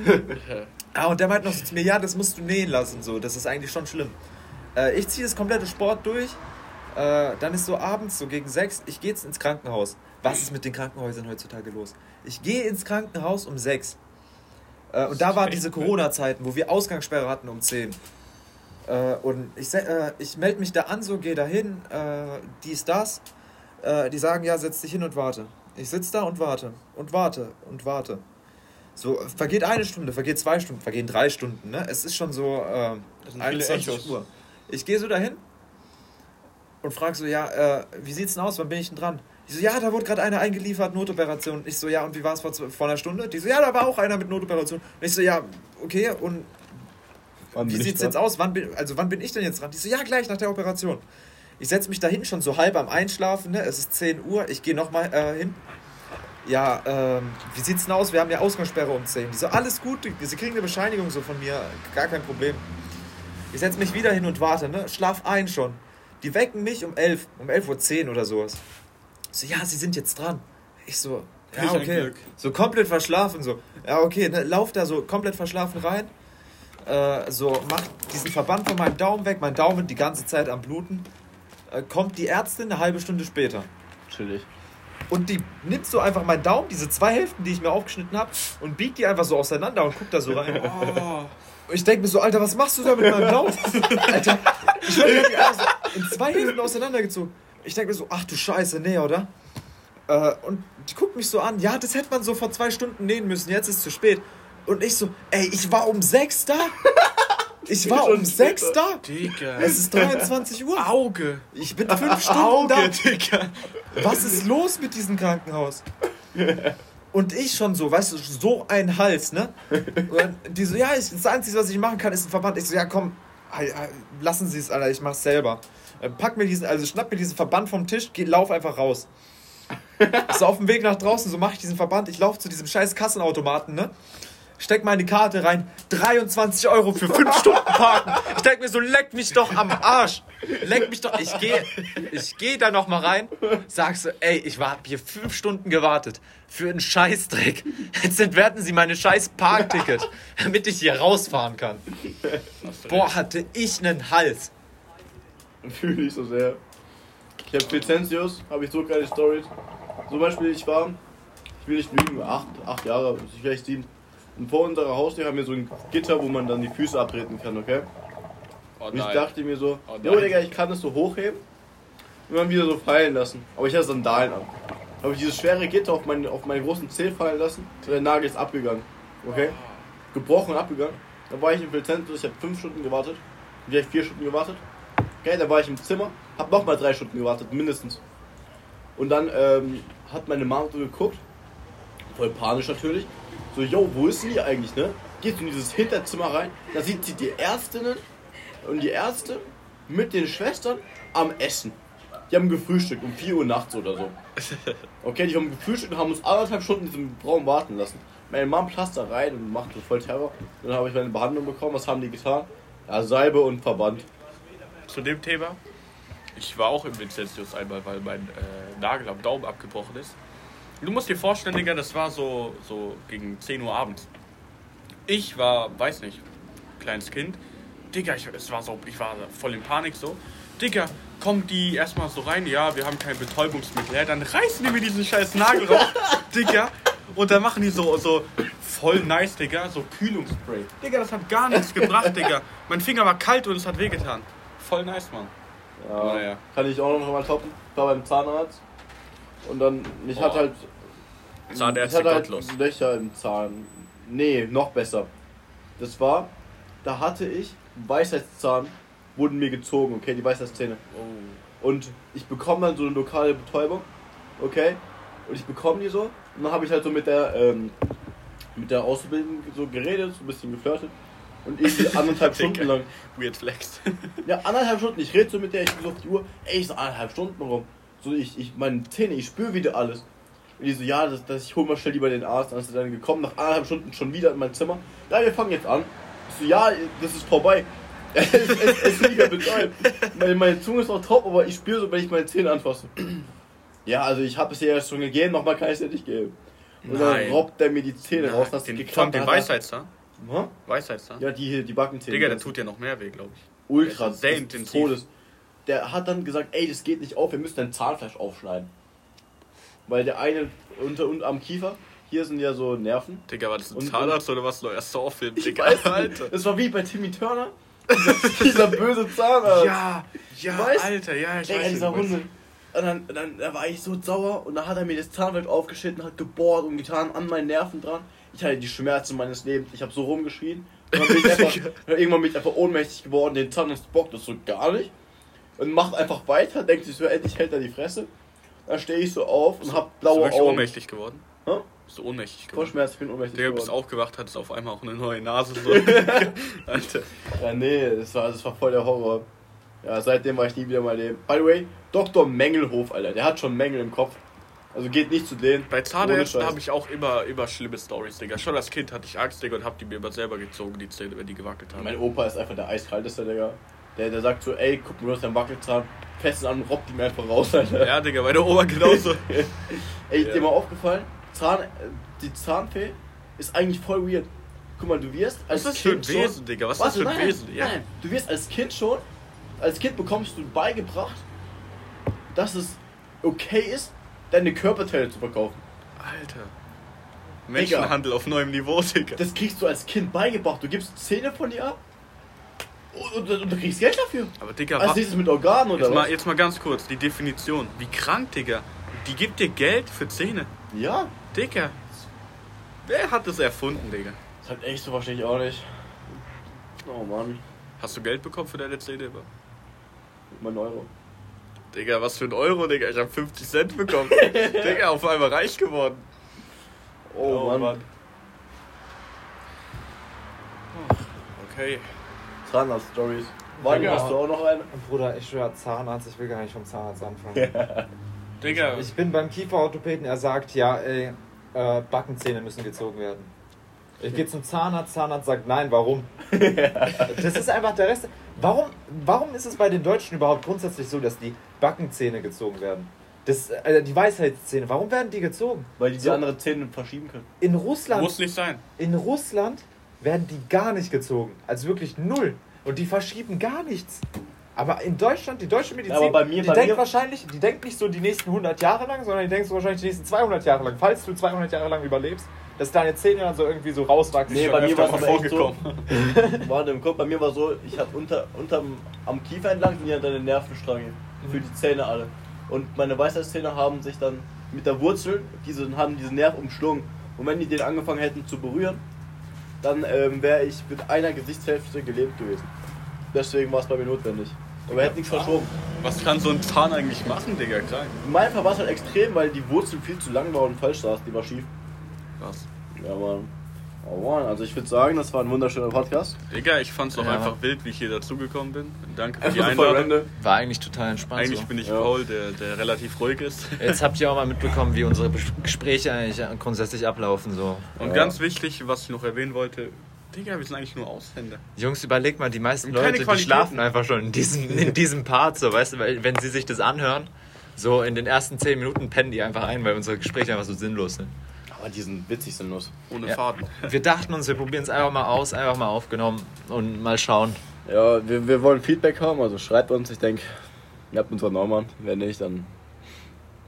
Ah, und der meint noch so zu mir, ja, das musst du nähen lassen, so. Das ist eigentlich schon schlimm. Äh, ich ziehe das komplette Sport durch. Äh, dann ist so abends, so gegen sechs, ich gehe jetzt ins Krankenhaus. Was ist mit den Krankenhäusern heutzutage los? Ich gehe ins Krankenhaus um sechs. Äh, und da waren diese Corona-Zeiten, wo wir Ausgangssperre hatten um 10. Äh, und ich, äh, ich melde mich da an, so gehe da hin, äh, dies, das. Die sagen, ja, setz dich hin und warte. Ich sitze da und warte und warte und warte. So, vergeht eine Stunde, vergeht zwei Stunden, vergehen drei Stunden. Ne? Es ist schon so äh, Das sind viele 21 Echos. Uhr. Ich gehe so dahin und frage so, ja, äh, wie sieht's denn aus, wann bin ich denn dran? Die so, ja, da wurde gerade einer eingeliefert, Notoperation. Ich so, ja, und wie war es vor, vor einer Stunde? Die so, ja, da war auch einer mit Notoperation. Und ich so, ja, okay, und Wann wie ich sieht's jetzt aus? Wann bin, also wann bin ich denn jetzt dran? Die so, ja, gleich nach der Operation. Ich setze mich da hinten schon so halb am Einschlafen, ne? Es ist 10 Uhr, ich gehe nochmal äh, hin. Ja, ähm, wie sieht's denn aus? Wir haben ja Ausgangssperre um 10. Die so, alles gut, sie kriegen eine Bescheinigung so von mir, gar kein Problem. Ich setze mich wieder hin und warte, ne? Schlaf ein schon. Die wecken mich um 11, um 11.10 Uhr oder sowas. So, ja, sie sind jetzt dran. Ich so, ja, okay. So komplett verschlafen, so. Ja, okay, ne, lauf da so komplett verschlafen rein. Äh, so, mach diesen Verband von meinem Daumen weg, mein Daumen die ganze Zeit am Bluten. Äh, kommt die Ärztin eine halbe Stunde später. Chillig. Und die nimmt so einfach meinen Daumen, diese zwei Hälften, die ich mir aufgeschnitten habe, und biegt die einfach so auseinander und guckt da so rein. Oh, Und ich denke mir so, Alter, was machst du da mit meinem Daumen? Alter, ich werde irgendwie einfach so in zwei Hälften auseinandergezogen. Ich denke mir so, ach du Scheiße, nee, oder? Äh, und die guckt mich so an, ja, das hätte man so vor zwei Stunden nähen müssen, jetzt ist es zu spät. Und ich so, ey, ich war um sechs da? Ich war um sechs da? Digga. Es ist 23 Uhr. Auge. Ich bin fünf Stunden da. Digga. Was ist los mit diesem Krankenhaus? Und ich schon so, weißt du, so ein Hals, ne? Und die so, ja, ich, das Einzige, was ich machen kann, ist ein Verband. Ich so, ja, komm, lassen Sie es, Alter, ich mach's selber. Äh, Pack mir diesen, also schnapp mir diesen Verband vom Tisch, geh, lauf einfach raus. So auf dem Weg nach draußen, so mache ich diesen Verband, ich laufe zu diesem scheiß Kassenautomaten, ne? Steck meine Karte rein, 23 Euro für 5 Stunden parken. Ich denk mir so, leck mich doch am Arsch. Leck mich doch. Ich gehe ich geh da noch mal rein, sag so, ey, ich war hab hier 5 Stunden gewartet für einen Scheißdreck. Jetzt entwerten sie meine scheiß Parkticket, damit ich hier rausfahren kann. Boah, hatte ich einen Hals. Fühle ich so sehr. Ich habe Vicentius, habe ich so geile Stories. Zum Beispiel, ich war, ich will nicht lügen, acht, acht Jahre, vielleicht sieben. Und vor unserer Haustür haben wir so ein Gitter, wo man dann die Füße abtreten kann, okay? Oh Und ich dachte mir so, Oh jo. Digga, ich kann das so hochheben und dann wieder so fallen lassen. Aber ich hatte Sandalen an. Habe ich dieses schwere Gitter auf meinen, auf meinen großen Zeh fallen lassen und der Nagel ist abgegangen. Okay? Gebrochen und abgegangen. Dann war ich im Vicentus, ich habe fünf Stunden gewartet. Vielleicht vier Stunden gewartet. Okay, dann war ich im Zimmer, hab nochmal drei Stunden gewartet, mindestens. Und dann ähm, hat meine Mama so geguckt, voll panisch natürlich. So, yo, wo ist sie eigentlich, ne? Geht in dieses Hinterzimmer rein, da sieht sie die Ärztinnen und die Ärzte mit den Schwestern am Essen. Die haben gefrühstückt um 4 Uhr nachts oder so. Okay, die haben gefrühstückt und haben uns anderthalb Stunden in diesem Raum warten lassen. Meine Mom passt da rein und macht so voll Terror. Dann habe ich meine Behandlung bekommen. Was haben die getan? Ja, Salbe und Verband. Zu dem Thema. Ich war auch im Vincentius einmal, weil mein äh, Nagel am Daumen abgebrochen ist. Du musst dir vorstellen, Digga, das war so, so gegen 10 Uhr abends. Ich war, weiß nicht, kleines Kind. Digga, ich, es war so, ich war voll in Panik so. Digga, kommen die erstmal so rein, ja, wir haben kein Betäubungsmittel. Ja, dann reißen die mir diesen scheiß Nagel raus, Digga. Und dann machen die so, so voll nice, Digga, so Kühlungsspray. Digga, das hat gar nichts gebracht, Digga. Mein Finger war kalt und es hat wehgetan. Voll nice, Mann. Ja, Naja. Kann ich auch noch mal toppen. War beim Zahnarzt. Und dann, ich hatte Boah. halt. Zahnärzte ich hatte halt gottlos. Löcher im Zahn. Nee, noch besser. Das war, da hatte ich Weisheitszahn, wurden mir gezogen, okay, die Weisheitszähne. Oh. Und ich bekomme dann so eine lokale Betäubung, okay? Und ich bekomme die so. Und dann habe ich halt so mit der, ähm, mit der Auszubildenden so geredet, so ein bisschen geflirtet. Und irgendwie anderthalb Stunden lang. Weird Flex. Ja, anderthalb Stunden. Ich rede so mit der, ich gucke so auf die Uhr. Ey, ich so anderthalb Stunden rum. So, ich, ich, meine Zähne, ich spüre wieder alles. Und die so, ja, das, das, ich hol mal schnell lieber den Arzt. Dann ist er dann gekommen, nach anderthalb Stunden schon wieder in mein Zimmer. Ja, wir fangen jetzt an. Ich so, ja, das ist vorbei. es, es, es ist wieder betäubt. Meine, meine Zunge ist noch top, aber ich spüre so, wenn ich meine Zähne anfasse. Ja, also ich habe es ja schon gegeben, nochmal kann ich es ja nicht geben. Und Nein. dann robbt der mir die Zähne raus. Das den, geklappt den er- Weisheitszahn? Hä? Weisheitszahn? Ja, die hier, die Backenzähne. Digga, der tut ja noch mehr weh, glaube ich. ultra des intensiv. Todes. Der hat dann gesagt, ey, das geht nicht auf, wir müssen dein Zahnfleisch aufschneiden. Weil der eine unter und am Kiefer, hier sind ja so Nerven. Digga, war das ein Und- Zahnarzt oder was? Neuer Saw-Film, Digga, weiß Alter. Das war wie bei Timmy Turner. Dieser, dieser böse Zahnarzt. Ja, ja, Weißt? Alter, ja, ich Digga, weiß dieser. Hunde. Und dann, dann da war ich so sauer und dann hat er mir das Zahnfleisch aufgeschnitten, hat gebohrt und getan an meinen Nerven dran. Ich hatte die Schmerzen meines Lebens. Ich habe so rumgeschrien. Und dann bin ich einfach, dann irgendwann bin ich einfach ohnmächtig geworden. Den Zahnarzt bockt das so gar nicht. Und macht einfach weiter, denkt sich so, endlich hält er die Fresse. Dann stehe ich so auf und hab Bist du blaue Augen. ohnmächtig geworden? Hä? Bist du ohnmächtig Vor geworden? Schmerz, ich bin ohnmächtig bist geworden. aufgewacht, hattest auf einmal auch eine neue Nase. So. Alter. Ja, nee, das war, das war voll der Horror. Ja, seitdem war ich nie wieder meinem Leben. By the way, Dr. Mengelhof, Alter, der hat schon Mängel im Kopf. Also geht nicht zu denen. Bei Zahnärzten habe ich auch immer, immer schlimme Stories, Digga. Schon als Kind hatte ich Angst, Digga, und hab die mir immer selber gezogen, die Zähne, wenn die gewackelt haben. Mein Opa ist einfach der eiskalteste, Digga. Der, der sagt so, ey, guck mal, du hast deinen Wackelzahn, fest an und robbt ihn einfach raus, Alter. Ja, Digga, meine Oma genauso. Ey, ist Ja. dir mal aufgefallen? Zahn, äh, die Zahnfee ist eigentlich voll weird. Guck mal, du wirst als Was ist das für ein Kind schon... Wesen, Digga? Was ist das für ein nein, Wesen? Ja. Nein, du wirst als Kind schon, als Kind bekommst du beigebracht, dass es okay ist, deine Körperteile zu verkaufen. Alter. Menschenhandel auf neuem Niveau, Digga. Das kriegst du als Kind beigebracht. Du gibst Zähne von dir ab und, und, und du kriegst Geld dafür. Aber Digga, Als was? nächstes mit Organen oder Jetzt mal, was? jetzt mal ganz kurz, die Definition. Wie krank, Digga. Die gibt dir Geld für Zähne. Ja, Digga. Wer hat das erfunden, Digga? das hat echt so wahrscheinlich auch nicht. Oh Mann, Hast du Geld bekommen für deine Zähne? immer? mein Euro. Digga, was für ein Euro, Digga? Ich hab 50 Cent bekommen. Digga, auf einmal reich geworden. Oh, Mann. Okay. Zahnarzt-Stories. Warte, Ja. hast du auch noch eine? Bruder, ich schwör, Zahnarzt, ich will gar nicht vom Zahnarzt anfangen. Digga, Ich bin beim Kieferorthopäden, er sagt, ja, ey, äh, Backenzähne müssen gezogen werden. Ich gehe zum Zahnarzt, Zahnarzt sagt nein, warum? das ist einfach der Rest. Warum, warum ist es bei den Deutschen überhaupt grundsätzlich so, dass die Backenzähne gezogen werden? Das, äh, die Weisheitszähne, warum werden die gezogen? Weil die die So. andere Zähne verschieben können. In Russland, muss nicht sein. in Russland werden die gar nicht gezogen. Also wirklich null. Und die verschieben gar nichts. Aber in Deutschland, die deutsche Medizin, Ja, mir- die denkt mir- wahrscheinlich, die denkt nicht so die nächsten 100 Jahre lang, sondern die denkt so wahrscheinlich die nächsten 200 Jahre lang. Falls du 200 Jahre lang überlebst, dass deine Zähne dann so irgendwie so rauswachsen. Nee, bei mir war es echt so. vorgekommen. Warte, im Kopf, bei mir war so, ich hab unter, unterm, am Kiefer entlang sind ja deine Nervenstränge. Für die Zähne alle. Und meine Weisheitszähne haben sich dann mit der Wurzel, diese, haben diesen Nerv umschlungen. Und wenn die den angefangen hätten zu berühren, dann ähm, wäre ich mit einer Gesichtshälfte gelebt gewesen. Deswegen war es bei mir notwendig. Aber er hätte nichts verschoben. Was kann so ein Zahn eigentlich machen, Digga? Krank. In meinem Fall war es halt extrem, weil die Wurzel viel zu lang war und falsch saß. Die war schief. Was? Ja, Mann. Oh Mann, also ich würde sagen, das war ein wunderschöner Podcast. Digga, ich fand's auch Ja. einfach wild, wie ich hier dazugekommen bin. Danke für die Einfach Einladung. War eigentlich total entspannt. Eigentlich so. bin ich Ja. Paul, der, der relativ ruhig ist. Jetzt habt ihr auch mal mitbekommen, wie unsere Gespräche eigentlich grundsätzlich ablaufen. So. Und Ja. ganz wichtig, was ich noch erwähnen wollte, Digga, wir sind eigentlich nur Ausländer. Jungs, überleg mal, die meisten Und Leute, die schlafen einfach schon in diesem, in diesem Part, so, weißt du, weil wenn sie sich das anhören, so in den ersten 10 Minuten pennen die einfach ein, weil unsere Gespräche einfach so sinnlos sind. Aber die sind witzig sinnlos. Ohne Ja. Faden. Wir dachten uns, wir probieren es einfach mal aus, einfach mal aufgenommen und mal schauen. Ja, wir, wir wollen Feedback haben, also schreibt uns, ich denke, ihr habt unseren Norman. Wenn nicht, dann.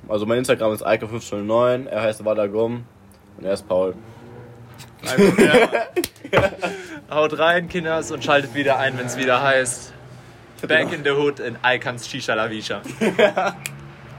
Also mein Instagram ist Eike509, er heißt Wadagum und er ist Paul. Haut rein, Kinders, und schaltet wieder ein, wenn es wieder heißt Back in the Hood in Icons Shisha La Visha.